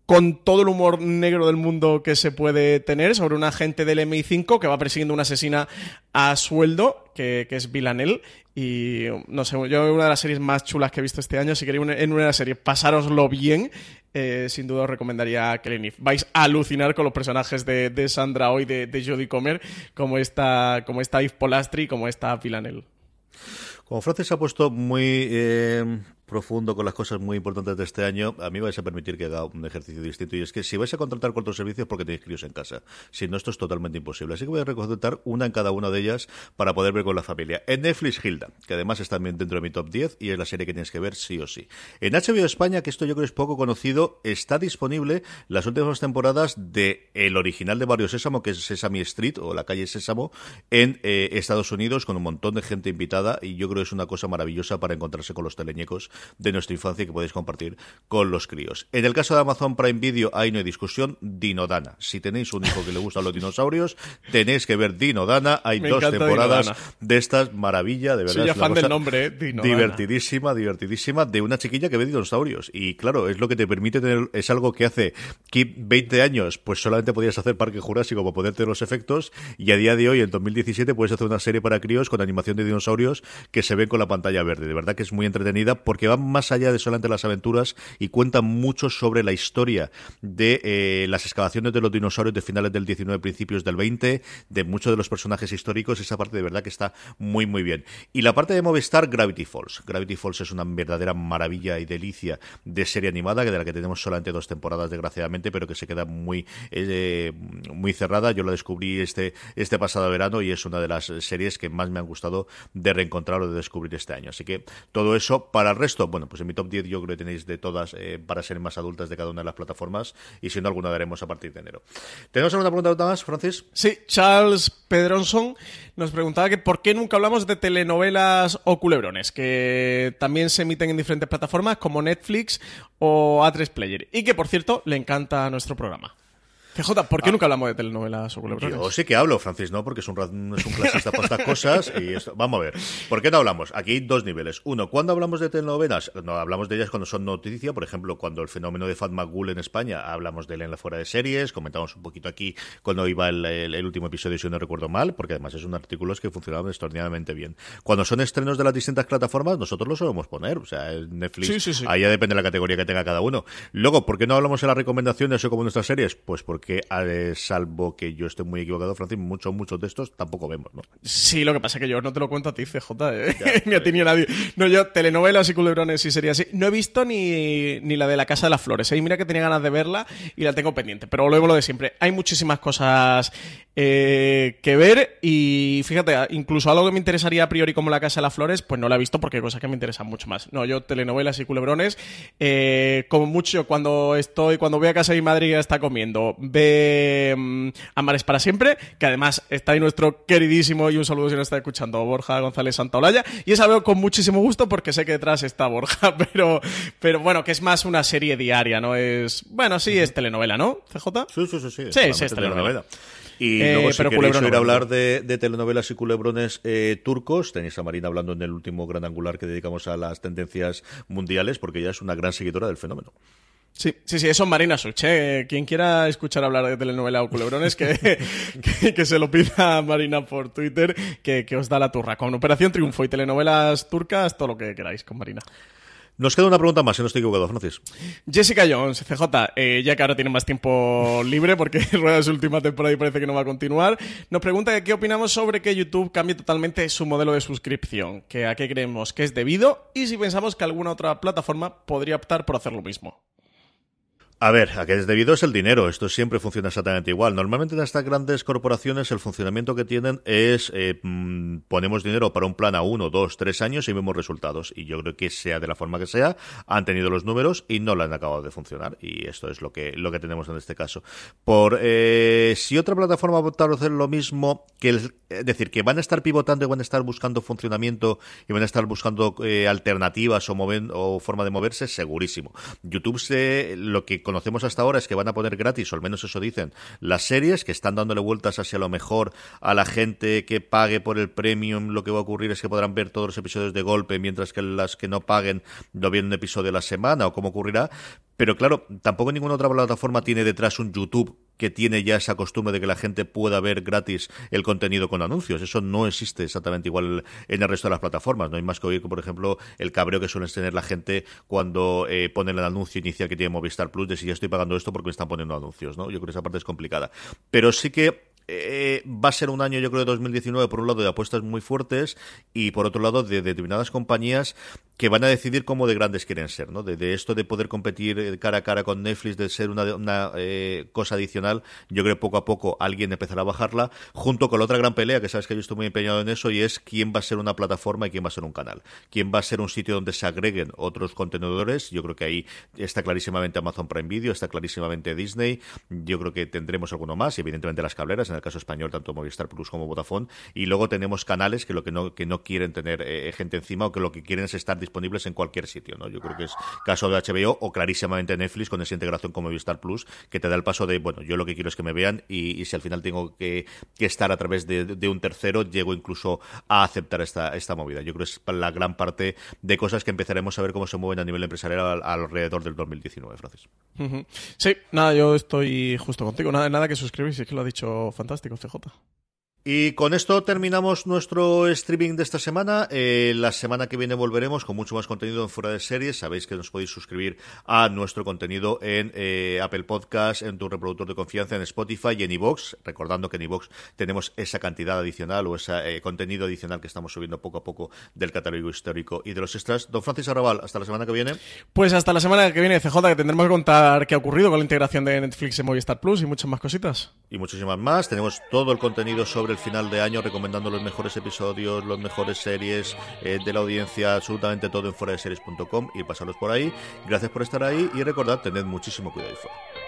con todo el humor negro del mundo que se puede tener sobre un agente del MI5 que va persiguiendo una asesina a sueldo, que, es Villanelle. Y no sé, yo una de las series más chulas que he visto este año. Si queréis en una de las series pasároslo bien, eh, sin duda os recomendaría Killing. Vais a alucinar con los personajes de, Sandra Hoy, de, Jodie Comer, como esta, como esta Eve Polastri, como esta Villanelle. Como Francis ha puesto muy eh, profundo con las cosas muy importantes de este año, a mí vais a permitir que haga un ejercicio distinto. Y es que si vais a contratar cuatro servicios, porque tenéis críos en casa. Si no, esto es totalmente imposible. Así que voy a recontratar una en cada una de ellas para poder ver con la familia. En Netflix, Hilda, que además está también dentro de mi top 10 y es la serie que tienes que ver sí o sí. En HBO España, que esto yo creo es poco conocido, está disponible las últimas temporadas de el original de Barrio Sésamo, que es Sesame Street o la calle Sésamo, en eh, Estados Unidos, con un montón de gente invitada. Y yo creo que es una cosa maravillosa para encontrarse con los teleñecos de nuestra infancia que podéis compartir con los críos. En el caso de Amazon Prime Video, ahí no hay discusión, Dinodana. Si tenéis un hijo que le gustan los dinosaurios, tenéis que ver Dinodana. Hay Me dos temporadas Dinodana. de estas, maravilla, de verdad. Soy ya es fan del nombre, eh, Dinodana. Divertidísima, divertidísima, de una chiquilla que ve dinosaurios. Y claro, es lo que te permite tener, es algo que hace que 20 años, pues solamente podías hacer Parque Jurásico para poder tener los efectos, y a día de hoy, en 2017, puedes hacer una serie para críos con animación de dinosaurios que se ven con la pantalla verde. De verdad que es muy entretenida porque va más allá de solamente las aventuras y cuenta mucho sobre la historia de eh, las excavaciones de los dinosaurios de finales del 19, principios del 20, de muchos de los personajes históricos. Esa parte de verdad que está muy, muy bien. Y la parte de Movistar, Gravity Falls. Gravity Falls es una verdadera maravilla y delicia de serie animada, que de la que tenemos solamente dos temporadas, desgraciadamente, pero que se queda muy, eh, muy cerrada. Yo la descubrí este, este pasado verano y es una de las series que más me han gustado de reencontrar o de descubrir este año. Así que todo eso para el resto, bueno, pues en mi top 10 yo creo que tenéis de todas eh, para ser más adultas de cada una de las plataformas y siendo alguna daremos a partir de enero. ¿Tenemos alguna pregunta más, Francis? Sí, Charles Pedronson nos preguntaba que por qué nunca hablamos de telenovelas o culebrones, que también se emiten en diferentes plataformas como Netflix o A3 Player. Y que, por cierto, le encanta nuestro programa. CJ, ¿por qué nunca hablamos de telenovelas o culebrones? Yo sí que hablo, Francis, ¿no? Porque es un, es un clasista para estas cosas. Y esto- vamos a ver. ¿Por qué no hablamos? Aquí hay dos niveles. Uno, ¿cuándo hablamos de telenovelas? No, hablamos de ellas cuando son noticia. Por ejemplo, cuando el fenómeno de Fatma Gul en España, hablamos de él en la fuera de series. Comentamos un poquito aquí cuando iba el, el- el último episodio, si no recuerdo mal, porque además es un artículo que funcionaba extraordinariamente bien. Cuando son estrenos de las distintas plataformas, nosotros lo solemos poner. O sea, Netflix, Sí, sí, sí. ahí ya depende de la categoría que tenga cada uno. Luego, ¿por qué no hablamos en las recomendaciones o como nuestras series? Pues porque, eh, salvo que yo esté muy equivocado, Francis, muchos, muchos de estos tampoco vemos, ¿no? Sí, lo que pasa es que yo no te lo cuento a ti, CJ, ¿eh? ni a ti ni a nadie. No, yo, telenovelas y culebrones y series así. No he visto ni, ni la de La Casa de las Flores, ¿eh? Y mira que tenía ganas de verla y la tengo pendiente. Pero luego lo de siempre. Hay muchísimas cosas eh, que ver y fíjate, incluso algo que me interesaría a priori como La Casa de las Flores, pues no la he visto porque hay cosas que me interesan mucho más. No, yo telenovelas y culebrones, eh, como mucho cuando estoy, cuando voy a casa de mi madre y ella está comiendo, ve mm, Amares para siempre, que además está ahí nuestro queridísimo y un saludo si nos está escuchando, Borja González Santaolalla, y esa veo con muchísimo gusto porque sé que detrás está Borja, pero, pero bueno, que es más una serie diaria, ¿no? Es, bueno, sí, es telenovela, ¿no? CJ? Sí, sí, sí. sí, sí, es telenovela. Y Eh, luego, si pero queréis oír hablar de, de telenovelas y culebrones eh, turcos, tenéis a Marina hablando en el último gran angular que dedicamos a las tendencias mundiales, porque ella es una gran seguidora del fenómeno. Sí, sí, sí, eso es Marina Such. ¿eh? Quien quiera escuchar hablar de telenovela o culebrones, que, que, que se lo pida a Marina por Twitter, que, que os da la turra. Con Operación Triunfo y telenovelas turcas, todo lo que queráis con Marina. Nos queda una pregunta más, si no estoy equivocado, Francis. Jessica Jones, CJ, eh, ya que ahora tiene más tiempo libre porque rueda su última temporada y parece que no va a continuar, nos pregunta qué opinamos sobre que YouTube cambie totalmente su modelo de suscripción, que a qué creemos que es debido y si pensamos que alguna otra plataforma podría optar por hacer lo mismo. A ver, a qué es debido es el dinero. Esto siempre funciona exactamente igual. Normalmente en estas grandes corporaciones el funcionamiento que tienen es eh, mm, ponemos dinero para un plan a uno, dos, tres años y vemos resultados. Y yo creo que sea de la forma que sea, han tenido los números y no le han acabado de funcionar. Y esto es lo que lo que tenemos en este caso. Por eh, si otra plataforma va a hacer lo mismo, que es decir, que van a estar pivotando y van a estar buscando funcionamiento y van a estar buscando eh, alternativas o, moven, o forma de moverse, segurísimo. YouTube se lo que conocemos hasta ahora es que van a poner gratis, o al menos eso dicen, las series, que están dándole vueltas hacia lo mejor a la gente que pague por el premium. Lo que va a ocurrir es que podrán ver todos los episodios de golpe, mientras que las que no paguen no ven un episodio a la semana, o cómo ocurrirá. Pero claro, tampoco ninguna otra plataforma tiene detrás un YouTube que tiene ya esa costumbre de que la gente pueda ver gratis el contenido con anuncios. Eso no existe exactamente igual en el resto de las plataformas. No hay más que oír, por ejemplo, el cabreo que suelen tener la gente cuando eh, ponen el anuncio inicial que tiene Movistar Plus de si ya estoy pagando esto porque me están poniendo anuncios. ¿no? Yo creo que esa parte es complicada. Pero sí que eh, va a ser un año, yo creo, de 2019, por un lado, de apuestas muy fuertes y por otro lado, de, determinadas compañías que van a decidir cómo de grandes quieren ser, ¿no? De, esto de poder competir eh, cara a cara con Netflix, de ser una, una eh, cosa adicional, yo creo que poco a poco alguien empezará a bajarla, junto con la otra gran pelea, que sabes que yo estoy muy empeñado en eso, y es quién va a ser una plataforma y quién va a ser un canal. Quién va a ser un sitio donde se agreguen otros contenedores. Yo creo que ahí está clarísimamente Amazon Prime Video, está clarísimamente Disney. Yo creo que tendremos alguno más, y evidentemente las cableras, en el caso español, tanto Movistar Plus como Vodafone. Y luego tenemos canales que lo que no, que no quieren tener eh, gente encima o que lo que quieren es estar disponibles en cualquier sitio, ¿no? Yo creo que es caso de HBO o clarísimamente Netflix con esa integración con Movistar Plus que te da el paso de, bueno, yo lo que quiero es que me vean y, si al final tengo que, estar a través de, un tercero, llego incluso a aceptar esta, movida. Yo creo que es la gran parte de cosas que empezaremos a ver cómo se mueven a nivel empresarial alrededor del 2019, Francis. Sí, nada, yo estoy justo contigo. Nada, nada que suscribir, es que lo ha dicho fantástico, CJ. Y con esto terminamos nuestro streaming de esta semana. Eh, la semana que viene volveremos con mucho más contenido en Fuera de Series. Sabéis que nos podéis suscribir a nuestro contenido en eh, Apple Podcast, en tu reproductor de confianza, en Spotify y en iVoox. Recordando que en iVoox tenemos esa cantidad adicional o ese eh, contenido adicional que estamos subiendo poco a poco del catálogo histórico y de los extras. Don Francis Arrabal, hasta la semana que viene. Pues hasta la semana que viene, CJ, que tendremos que contar qué ha ocurrido con la integración de Netflix en Movistar Plus y muchas más cositas. Y muchísimas más. Tenemos todo el contenido sobre el final de año recomendando los mejores episodios, las mejores series eh, de la audiencia, absolutamente todo en fuera de series.com y pasarlos por ahí. Gracias por estar ahí y recordad, tened muchísimo cuidado y fuera.